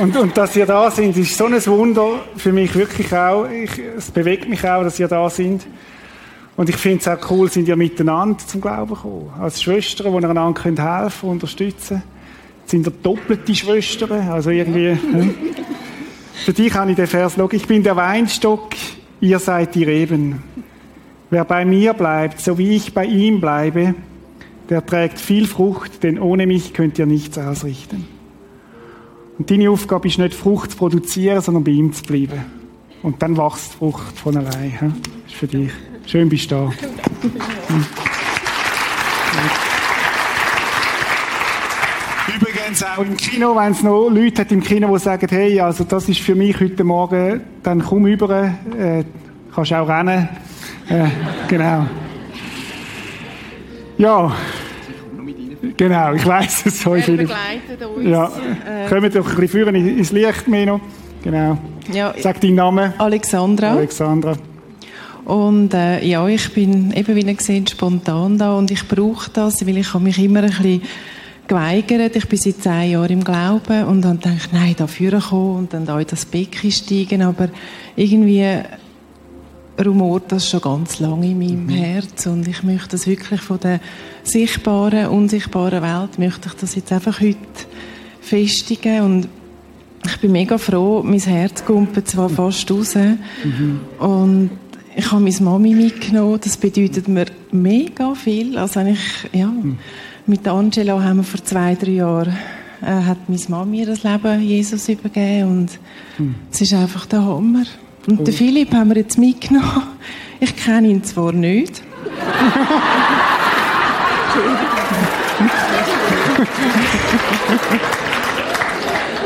Und, und dass ihr da sind, ist so ein Wunder für mich wirklich auch. Ich, es bewegt mich auch, dass ihr da sind. Und ich finde es auch cool, sind ihr miteinander zum Glauben gekommen. Als Schwestern, die einander helfen können, unterstützen. Jetzt sind ihr doppelte Schwestern, also irgendwie. Hm. Für dich habe ich den Vers, ich bin der Weinstock, ihr seid die Reben. Wer bei mir bleibt, so wie ich bei ihm bleibe, der trägt viel Frucht, denn ohne mich könnt ihr nichts ausrichten. Und deine Aufgabe ist nicht Frucht zu produzieren, sondern bei ihm zu bleiben. Und dann wächst die Frucht von allein. Das ist für dich. Schön bist du da. Übrigens auch im Kino, wenn es noch Leute hat im Kino, die sagen, hey, also das ist für mich heute Morgen, dann komm rüber, äh, kannst auch rennen. Äh, genau. Ja. Genau, ich weiß es so. viele. uns. Ja, äh, kommen doch ein bisschen führen ins Licht, Meno. Genau. Ja, Sag deinen Namen. Alexandra. Alexandra. Und äh, ja, ich bin eben, wie ihr seht, spontan da und ich brauche das, weil ich habe mich immer ein bisschen geweigert. Ich bin seit zehn Jahren im Glauben und dann gedacht, nein, da führen kommen und dann da in das Becken steigen, aber irgendwie rumort das schon ganz lange in meinem mhm. Herz und ich möchte das wirklich von der sichtbaren, unsichtbaren Welt, möchte ich das jetzt einfach heute festigen und ich bin mega froh, mein Herz kumpelt zwar fast raus mhm. und ich habe meine Mami mitgenommen, das bedeutet mir mega viel, also ich, ja, mhm. mit Angela haben wir vor zwei, drei Jahren äh, hat meine Mami das Leben Jesus übergeben und mhm. es ist einfach der Hammer. Und oh. den Philipp haben wir jetzt mitgenommen. Ich kenne ihn zwar nicht.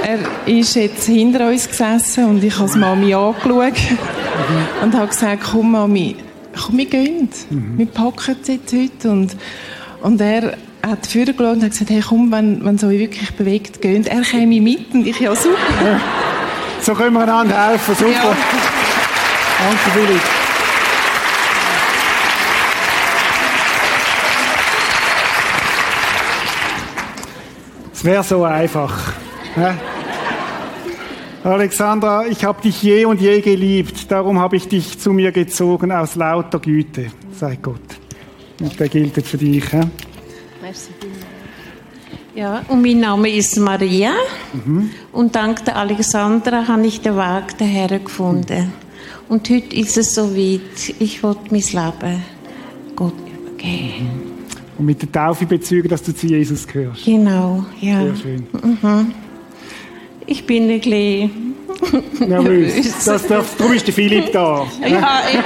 er ist jetzt hinter uns gesessen und ich habe Mami angeschaut und habe gesagt, komm Mami, komm, wir gehen. Mhm. Wir packen es jetzt heute. Und, und er hat vorgeschaut und hat gesagt, hey komm, wenn, wenn es euch wirklich bewegt, geht. Er käme mit und ich, ja super. So können wir einander helfen, super. Ja. Danke, Philipp. Es wäre so einfach. Ja? Alexandra, ich habe dich je und je geliebt, darum habe ich dich zu mir gezogen aus lauter Güte. Sei Gott. Und der gilt für dich. Ja? Ja, und mein Name ist Maria. Mhm. Und dank der Alexandra habe ich den Weg daher gefunden. Und heute ist es so weit, ich will mein Leben Gott übergeben. Und mit der Taufe bezeugen, dass du zu Jesus gehörst. Genau, ja. Sehr schön. Mhm. Ich bin ein bisschen nervös. Das darf, darum ist der Philipp da. Ja, eben.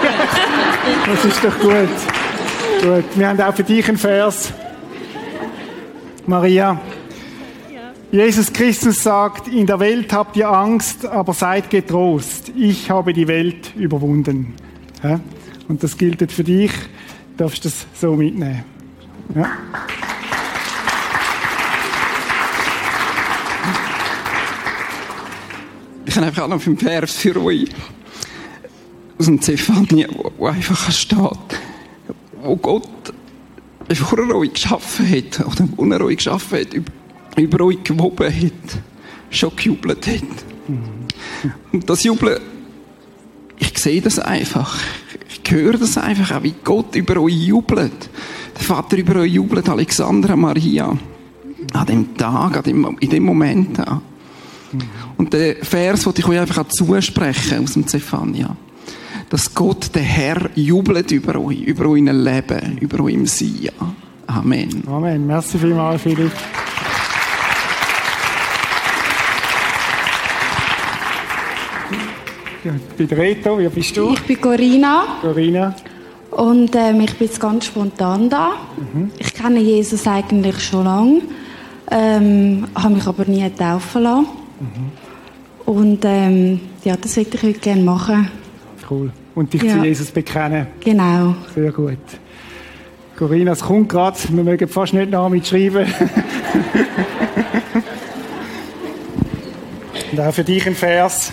Das ist doch gut. Gut, wir haben auch für dich einen Vers. Maria. Jesus Christus sagt, in der Welt habt ihr Angst, aber seid getrost. Ich habe die Welt überwunden. Und das gilt für dich. Du darfst das so mitnehmen. Ja. Ich habe einfach auch noch einen Vers für euch. Aus dem Zephania, wo, einfach steht, wo Gott, er euch geschaffen hat, oder er euch geschaffen hat, über, euch gewoben hat, schon gejubelt hat. Und das Jubeln, ich sehe das einfach. Ich höre das einfach, auch wie Gott über euch jubelt. Der Vater über euch jubelt, Alexandra, Maria. An dem Tag, an dem, in dem Moment. Und der Vers, den ich euch einfach zusprechen aus dem Zephania. Dass Gott, der Herr, jubelt über euch, über euer Leben, über eurem Sein. Amen. Amen. Merci vielmals, Philipp. Bei der Reto, wie bist du? Ich bin Corinna. Corinna. Und ähm, ich bin jetzt ganz spontan da. Mhm. Ich kenne Jesus eigentlich schon lange, ähm, habe mich aber nie taufen lassen. Mhm. Und ähm, ja, das würde ich heute gerne machen. Cool. Und dich Ja. zu Jesus bekennen. Genau. Sehr gut. Corinna, es kommt gerade. Wir mögen fast nicht noch mitschreiben. Und auch für dich ein Vers.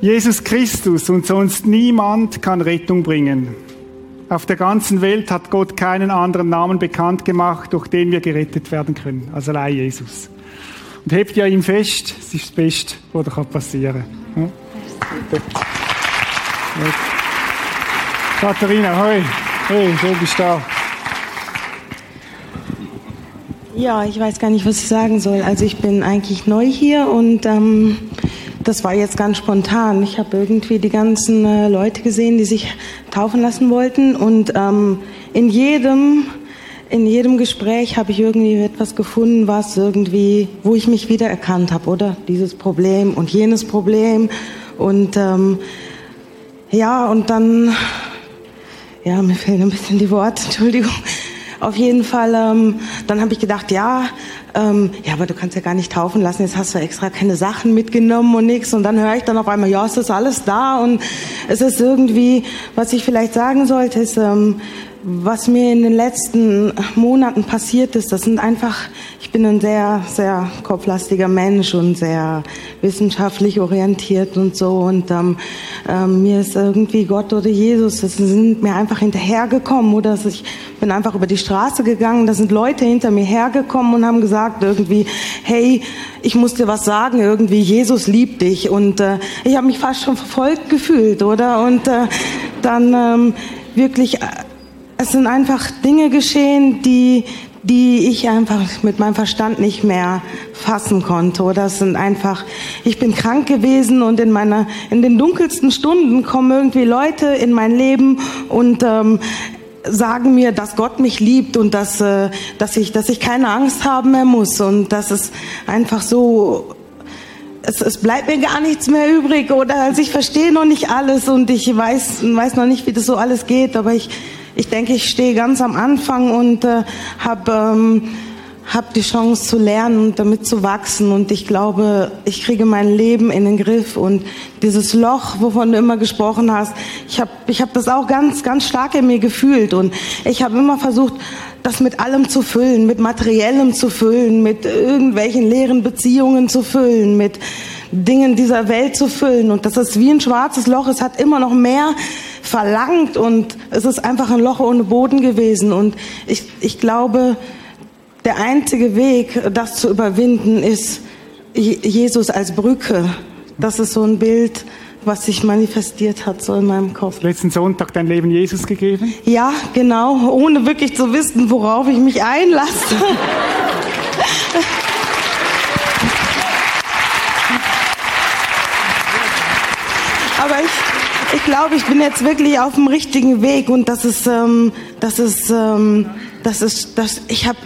Jesus Christus und sonst niemand kann Rettung bringen. Auf der ganzen Welt hat Gott keinen anderen Namen bekannt gemacht, durch den wir gerettet werden können, als allein Jesus. Und hebt ja ihm fest, es ist das Beste, was dir passieren kann. Katharina, hoi. Hey, schön bist du da. Ja, ich weiß gar nicht, was ich sagen soll. Also ich bin eigentlich neu hier und ähm, das war jetzt ganz spontan. Ich habe irgendwie die ganzen äh, Leute gesehen, die sich taufen lassen wollten und ähm, in jedem in jedem Gespräch habe ich irgendwie etwas gefunden, was irgendwie, wo ich mich wiedererkannt habe, oder dieses Problem und jenes Problem und ähm, ja und dann ja, mir fehlen ein bisschen die Worte, Entschuldigung. Auf jeden Fall, ähm, dann habe ich gedacht, ja, ähm, ja, aber du kannst ja gar nicht taufen lassen, jetzt hast du extra keine Sachen mitgenommen und nichts. Und dann höre ich dann auf einmal, ja, es ist alles da. Und es ist irgendwie, was ich vielleicht sagen sollte, ist, ähm, was mir in den letzten Monaten passiert ist, das sind einfach, ich bin ein sehr, sehr kopflastiger Mensch und sehr wissenschaftlich orientiert und so. Und ähm, ähm, mir ist irgendwie Gott oder Jesus, das sind mir einfach hinterhergekommen oder ich bin einfach über die Straße gegangen, da sind Leute hinter mir hergekommen und haben gesagt irgendwie, hey, ich muss dir was sagen, irgendwie Jesus liebt dich. Und äh, ich habe mich fast schon verfolgt gefühlt, oder? Und äh, dann ähm, wirklich, äh, es sind einfach Dinge geschehen, die, die ich einfach mit meinem Verstand nicht mehr fassen konnte. Oder es sind einfach, ich bin krank gewesen und in meiner, in den dunkelsten Stunden kommen irgendwie Leute in mein Leben und ähm, sagen mir, dass Gott mich liebt und dass, äh, dass, ich, dass ich keine Angst haben mehr muss und dass es einfach so es, es bleibt mir gar nichts mehr übrig oder also ich verstehe noch nicht alles und ich weiß, weiß noch nicht, wie das so alles geht, aber ich, ich denke, ich stehe ganz am Anfang und äh, habe ähm, hab die Chance zu lernen und damit zu wachsen und ich glaube, ich kriege mein Leben in den Griff und dieses Loch, wovon du immer gesprochen hast, ich habe ich hab das auch ganz, ganz stark in mir gefühlt und ich habe immer versucht, das mit allem zu füllen, mit materiellem zu füllen, mit irgendwelchen leeren Beziehungen zu füllen, mit Dingen dieser Welt zu füllen. Und das ist wie ein schwarzes Loch. Es hat immer noch mehr verlangt und es ist einfach ein Loch ohne Boden gewesen. Und ich, ich glaube, der einzige Weg, das zu überwinden, ist Je- Jesus als Brücke. Das ist so ein Bild, was sich manifestiert hat so in meinem Kopf. Letzten Sonntag dein Leben Jesus gegeben? Ja, genau, ohne wirklich zu wissen, worauf ich mich einlasse. Aber ich, glaube, ich bin jetzt wirklich auf dem richtigen Weg und das ist, ähm, das ist, ähm, das ist, das, ich habe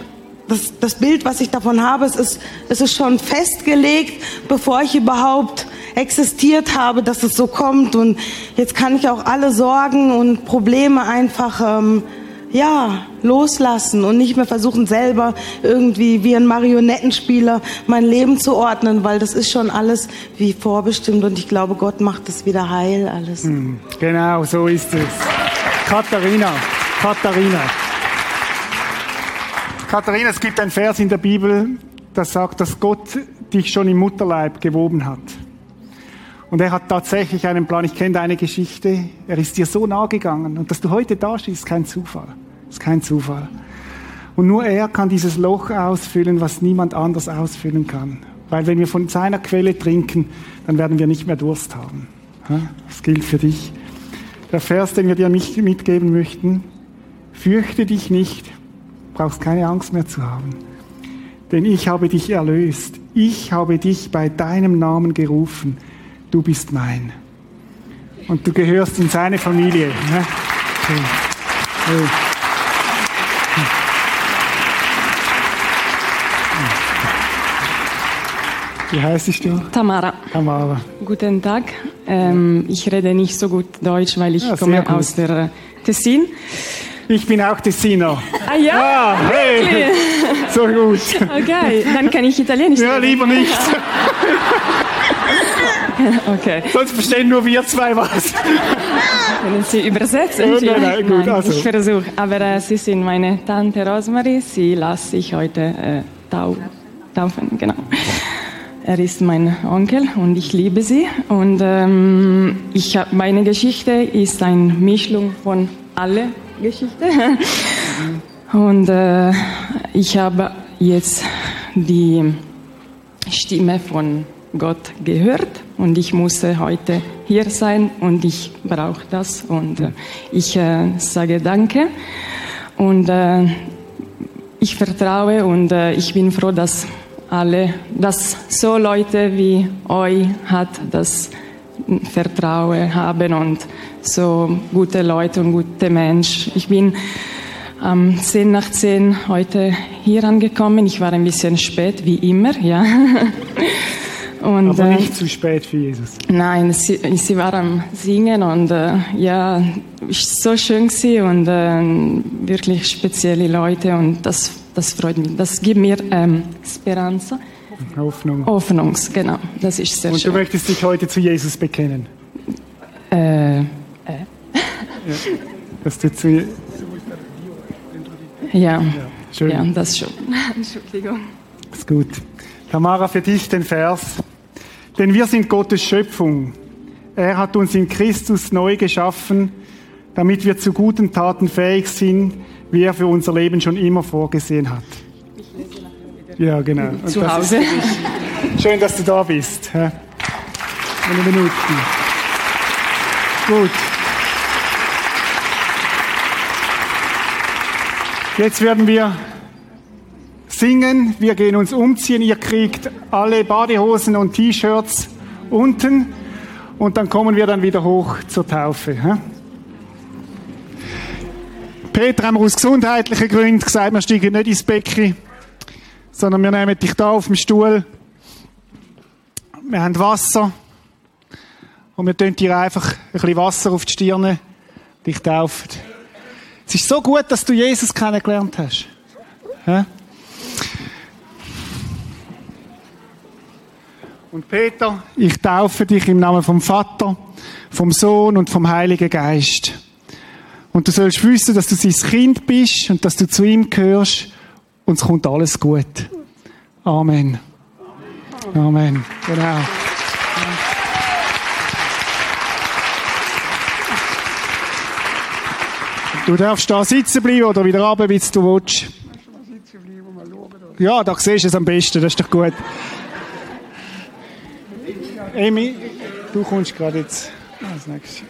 das, das Bild, was ich davon habe, es ist, es ist schon festgelegt, bevor ich überhaupt existiert habe, dass es so kommt. Und jetzt kann ich auch alle Sorgen und Probleme einfach ähm, ja, loslassen und nicht mehr versuchen, selber irgendwie wie ein Marionettenspieler mein Leben zu ordnen, weil das ist schon alles wie vorbestimmt und ich glaube, Gott macht es wieder heil, alles. Hm, genau, so ist es. Katharina, Katharina. Katharina, es gibt ein Vers in der Bibel, das sagt, dass Gott dich schon im Mutterleib gewoben hat. Und er hat tatsächlich einen Plan. Ich kenne deine Geschichte. Er ist dir so nahe gegangen. Und dass du heute da stehst, ist kein Zufall. Ist kein Zufall. Und nur er kann dieses Loch ausfüllen, was niemand anders ausfüllen kann. Weil wenn wir von seiner Quelle trinken, dann werden wir nicht mehr Durst haben. Das gilt für dich. Der Vers, den wir dir mitgeben möchten, fürchte dich nicht, brauchst keine Angst mehr zu haben. Denn ich habe dich erlöst. Ich habe dich bei deinem Namen gerufen du bist mein. Und du gehörst in seine Familie. Ne? Wie heißt du? Tamara. Tamara. Guten Tag. Ähm, ich rede nicht so gut Deutsch, weil ich ja, komme aus der Tessin. Ich bin auch Tessiner. Ah ja? Ah, hey. So gut. Okay, dann kann ich Italienisch. Ja, lieber nicht. Okay. Sonst verstehen nur wir zwei was. Können Sie übersetzen? Oh, nein, nein, gut, nein, also. Ich versuche. Aber äh, Sie sind meine Tante Rosmarie. Sie lasse ich heute äh, tau taufen. Genau. Er ist mein Onkel und ich liebe sie. Und ähm, ich hab, meine Geschichte ist eine Mischung von alle Geschichten. Und äh, ich habe jetzt die Stimme von Gott gehört und ich musste heute hier sein und ich brauche das und äh, ich äh, sage Danke und äh, ich vertraue und äh, ich bin froh, dass alle, dass so Leute wie euch hat, das Vertrauen haben und so gute Leute und gute Menschen. Ich bin um 10 nach 10 heute hier angekommen. Ich war ein bisschen spät, wie immer, ja. Und, Aber nicht äh, zu spät für Jesus. Nein, sie, sie war am Singen und äh, ja, so schön sie und äh, wirklich spezielle Leute und das, das freut mich. Das gibt mir ähm, Speranza. Hoffnung. Hoffnung, genau. Das ist sehr und schön. Und du möchtest dich heute zu Jesus bekennen? Äh, äh. Ja. Dass du zu ja. ja, schön. Ja, das schon. Entschuldigung. Ist gut. Tamara, für dich den Vers. Denn wir sind Gottes Schöpfung. Er hat uns in Christus neu geschaffen, damit wir zu guten Taten fähig sind, wie er für unser Leben schon immer vorgesehen hat. Ja, genau. Und zu Hause. Schön, dass du da bist. Eine Minute. Gut. Jetzt werden wir singen, wir gehen uns umziehen, ihr kriegt alle Badehosen und T-Shirts unten und dann kommen wir dann wieder hoch zur Taufe. Peter haben wir aus gesundheitlichen Gründen gesagt, wir steigen nicht ins Becken, sondern wir nehmen dich da auf dem Stuhl. Wir haben Wasser und wir tun dir einfach ein bisschen Wasser auf die Stirne, dich taufen. Es ist so gut, dass du Jesus kennengelernt hast. He? Und Peter, ich taufe dich im Namen vom Vater, vom Sohn und vom Heiligen Geist. Und du sollst wissen, dass du sein Kind bist und dass du zu ihm gehörst und es kommt alles gut. Amen. Amen. Genau. Du darfst da sitzen bleiben oder wieder runter, wie du willst. Ja, da siehst du es am besten, das ist doch gut. Amy, du kommst gerade jetzt als nächstes.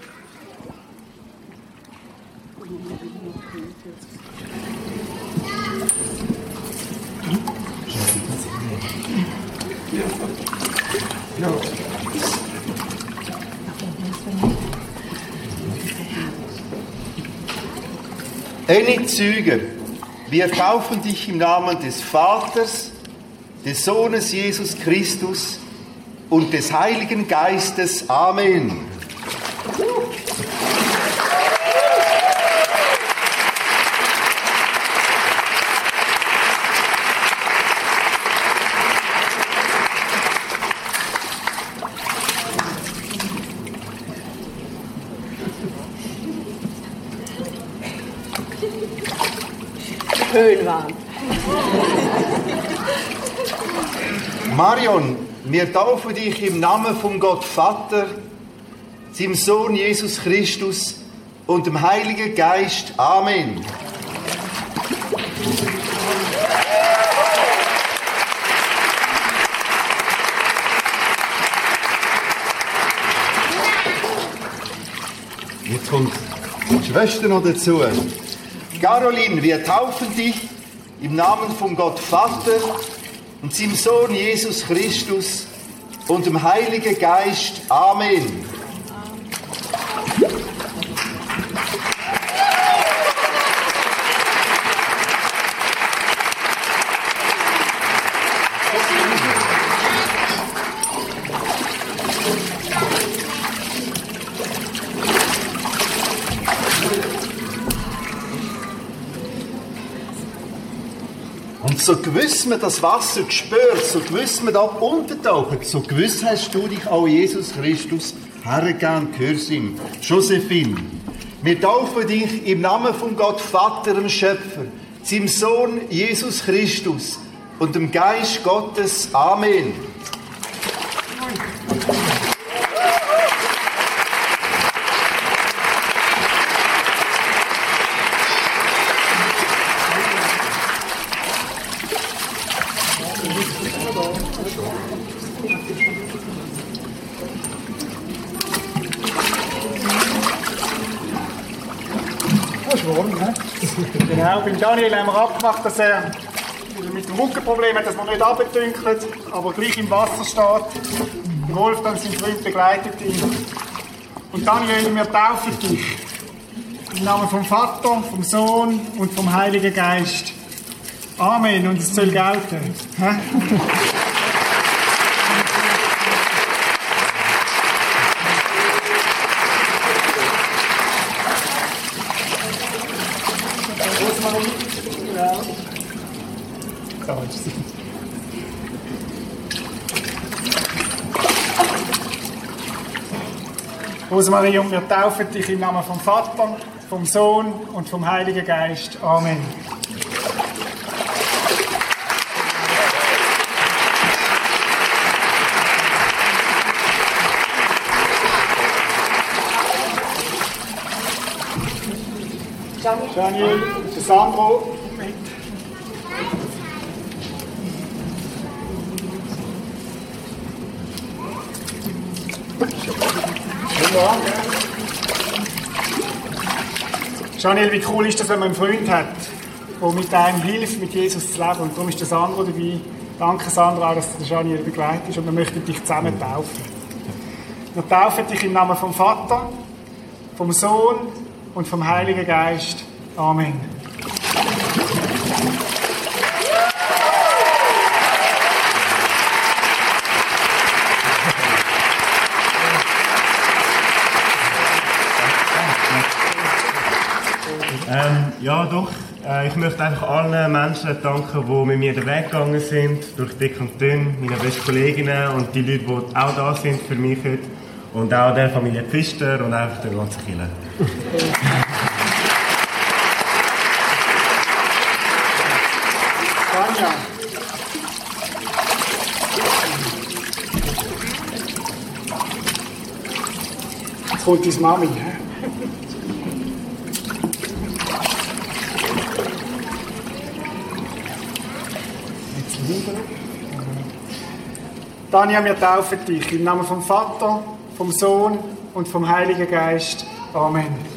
Eni Züger, wir taufen dich im Namen des Vaters, des Sohnes Jesus Christus und des Heiligen Geistes. Amen. Marion, wir taufen dich im Namen von Gott Vater, seinem Sohn Jesus Christus und dem Heiligen Geist. Amen. Jetzt kommt die Schwester noch dazu. Caroline, wir taufen dich im Namen von Gott Vater und seinem Sohn Jesus Christus und dem Heiligen Geist. Amen. Und so gewiss man das Wasser gespürt, so gewiss man da untertaucht, so gewiss hast du dich auch Jesus Christus hergegeben, gehörst ihm. Josephine, wir taufen dich im Namen von Gott Vater, dem Schöpfer, seinem Sohn Jesus Christus und dem Geist Gottes. Amen. Das ist warm, ne? Genau, beim Daniel haben wir abgemacht, dass er mit dem Rückenproblem hat, dass man nicht abdünkelt, aber gleich im Wasser steht. Der Wolf dann sein Freund begleitet ihn. Und Daniel, wir taufen dich. Im Namen vom Vater, vom Sohn und vom Heiligen Geist. Amen. Und es soll gelten. Rosmarie, und wir taufen dich im Namen vom Vater, vom Sohn und vom Heiligen Geist. Amen. Daniel, Sandro mit. Wunderbar. Daniel, wie cool ist das, wenn man einen Freund hat, der mit einem hilft, mit Jesus zu leben. Und darum ist der Sandro dabei. Danke, Sandro, auch, dass du den Daniel begleitest. Und wir möchten dich zusammen taufen. Wir taufen dich im Namen vom Vater, vom Sohn und vom Heiligen Geist. Amen. Ähm, ja, doch. Äh, ich möchte einfach allen Menschen danken, die mit mir den Weg gegangen sind, durch dick und dünn, meine besten Kolleginnen und die Leute, die auch da sind für mich heute. Und auch der Familie Pfister und einfach der ganzen Kirche. Jetzt kommt deine Mami. hä? Jetzt rüber. Tanja, wir taufen dich im Namen vom Vater, vom Sohn und vom Heiligen Geist. Amen.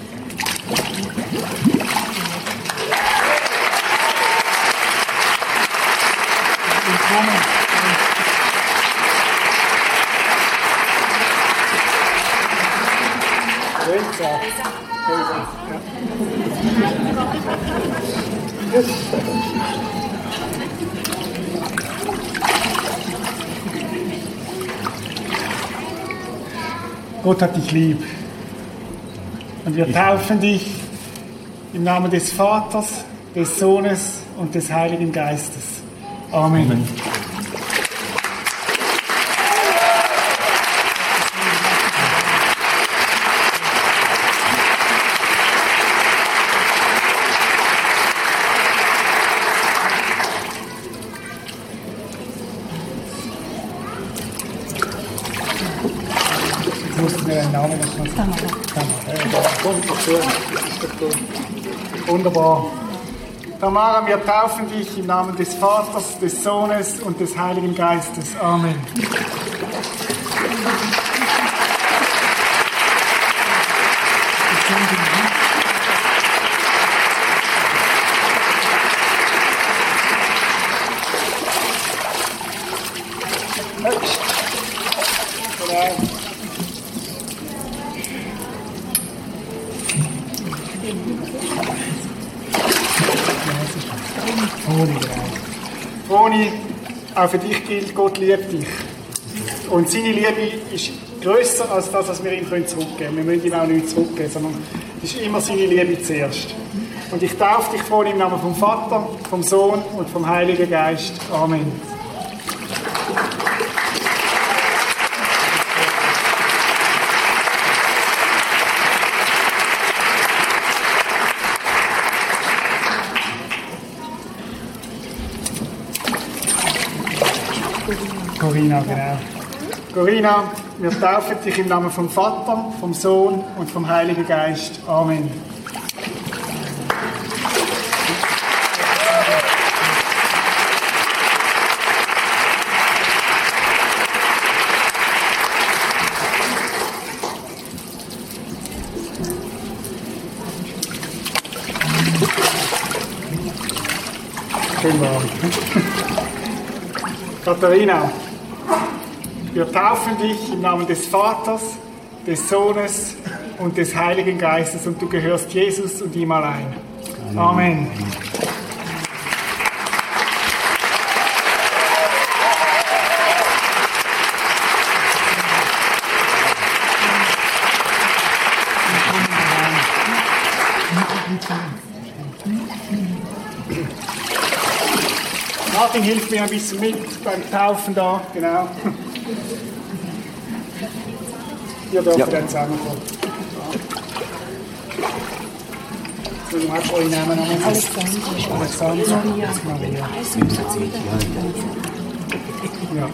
Gott hat dich lieb. Und wir taufen dich im Namen des Vaters, des Sohnes und des Heiligen Geistes. Amen. deinen Namen noch schnell sagen? Tamara. Komm doch zu. Ist doch gut. Wunderbar. Tamara, wir taufen dich im Namen des Vaters, des Sohnes und des Heiligen Geistes. Amen. Froni, auch für dich gilt, Gott liebt dich. Und seine Liebe ist grösser als das, was wir ihm zurückgeben können. Wir müssen ihm auch nichts zurückgeben, sondern es ist immer seine Liebe zuerst. Und ich taufe dich vor im Namen vom Vater, vom Sohn und vom Heiligen Geist. Amen. Corinna, genau. Corinna, wir taufen dich im Namen vom Vater, vom Sohn und vom Heiligen Geist. Amen. Katharina, wir taufen dich im Namen des Vaters, des Sohnes und des Heiligen Geistes und du gehörst Jesus und ihm allein. Amen. Martin hilft mir ein bisschen mit beim Taufen da, genau. Ihr dürft Ja. dann zusammenkommen. So, du hast euren Namen noch Alexander. Alexander. Maria. Maria. Ja. Ja.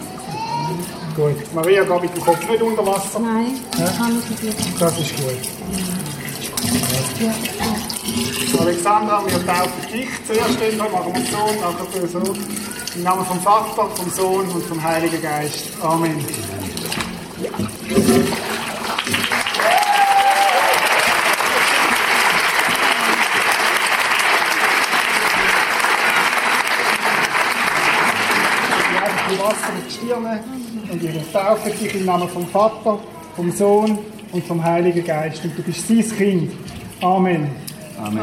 Gut. Maria, geh mit dem Kopf nicht unter Wasser. Nein, Ja? kann ich nicht. Das ist gut. Alexandra, wir taufen dich zuerst, dann machen wir so, nachher so. Im Namen vom Vater, vom Sohn und vom Heiligen Geist. Amen. Ich einfach die Wasser in die Stirne und ich taufe dich im Namen vom Vater, vom Sohn und vom Heiligen Geist. Und du bist sein Kind. Amen. Amen.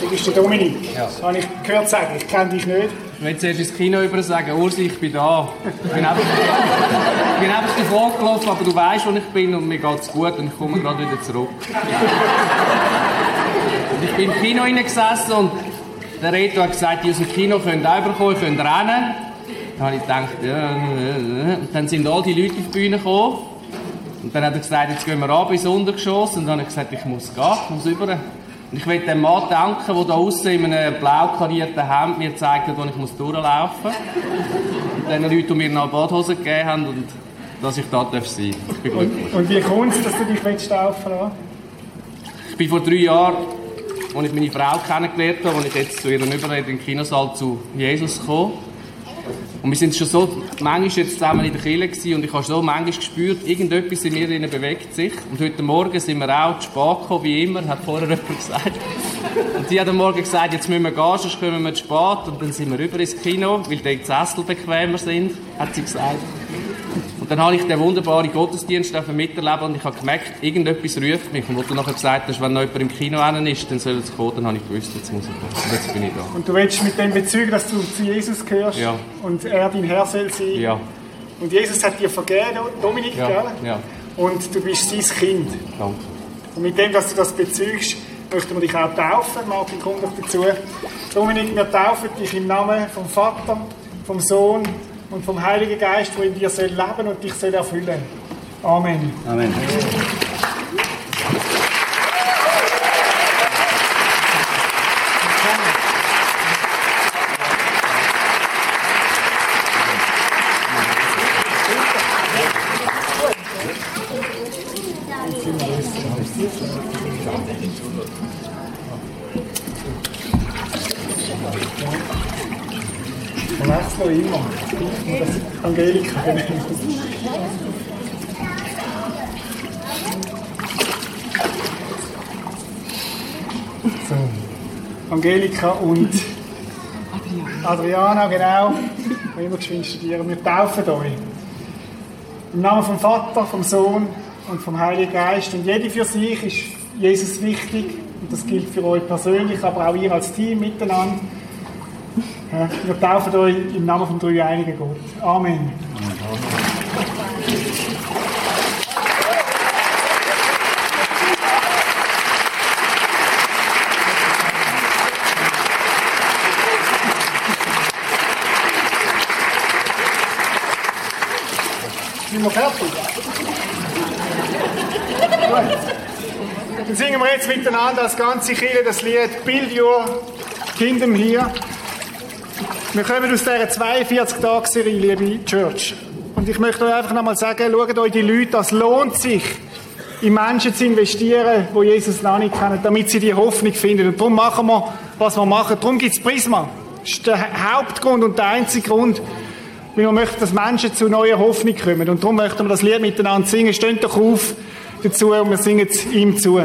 Du bist der Dominik. Das habe ich gehört sagen. Ich kenne dich nicht. Ich will zuerst ins Kino über sagen, Ursi, ich bin da. Ich bin einfach, ich bin gelaufen, aber du weißt, wo ich bin und mir geht's gut und ich komme gerade wieder zurück. Und ich bin im Kino hineingesessen und der Reto hat gesagt, die aus dem Kino können auch überkommen, können rennen. Dann habe ich gedacht, ja, und dann sind all die Leute auf die Bühne gekommen. Und dann hat er gesagt, jetzt gehen wir ab ins Untergeschoss. Und dann habe ich gesagt, ich muss gehen, ich muss über. Und ich will dem Mann danken, der da außen in einem blau karierten Hemd mir gezeigt hat, wo ich muss durchlaufen muss. Und den Leuten, die mir noch Badhosen gegeben haben und dass ich da darf sein Ich bin glücklich. Und wie kommt es, dass du dich willst taufen lassen? Ich bin vor drei Jahren, als ich meine Frau kennengelernt habe, als ich jetzt zu ihrem Überreden im Kinosaal zu Jesus gekommen und wir sind schon so manchmal jetzt zusammen in der Kirche gewesen und ich habe so manchmal gespürt, irgendetwas in mir bewegt sich. Und heute Morgen sind wir auch zu spät gekommen, wie immer, hat vorher jemand gesagt. Und die hat am Morgen gesagt, jetzt müssen wir gehen, sonst kommen wir zu spät. Und dann sind wir rüber ins Kino, weil die Sessel bequemer sind, hat sie gesagt. Dann habe ich den wunderbaren Gottesdienst dürfen miterleben und ich habe gemerkt, irgendetwas ruft mich. Und wo du nachher gesagt hast, wenn noch jemand im Kino ist, dann soll es kommen, dann habe ich gewusst, jetzt muss ich kommen. Und jetzt bin ich da. Und du willst mit dem bezeugen, dass du zu Jesus gehörst Ja. und er dein Herr soll sein. Ja, Und Jesus hat dir vergeben, Dominik, ja, gell? ja, Und du bist sein Kind. danke. Und mit dem, dass du das bezügst, möchten wir dich auch taufen. Martin, komm doch dazu. Dominik, wir taufen dich im Namen vom Vater, vom Sohn und vom Heiligen Geist, der in dir soll leben und dich soll erfüllen. Amen. Amen. Verwechsel immer. Das Angelika. So. Angelika und Adriana, genau. Wir taufen euch. Im Namen vom Vater, vom Sohn und vom Heiligen Geist. Und jede für sich ist Jesus wichtig. Und das gilt für euch persönlich, aber auch ihr als Team miteinander. Wir taufen euch im Namen vom dreieinigen Gott. Amen. Sind wir fertig? Dann singen wir jetzt miteinander als ganze Kirche das Lied Build Your Kingdom hier. Wir kommen aus dieser 42-Tage-Serie, liebe Church. Und ich möchte euch einfach nochmal sagen, schaut euch die Leute, das lohnt sich, in Menschen zu investieren, die Jesus noch nicht kennen, damit sie die Hoffnung finden. Und darum machen wir, was wir machen. Darum gibt es Prisma. Das ist der Hauptgrund und der einzige Grund, weil wir möchten, dass Menschen zu neuer Hoffnung kommen. Und darum möchten wir das Lied miteinander singen. Steht doch auf dazu und wir singen es ihm zu.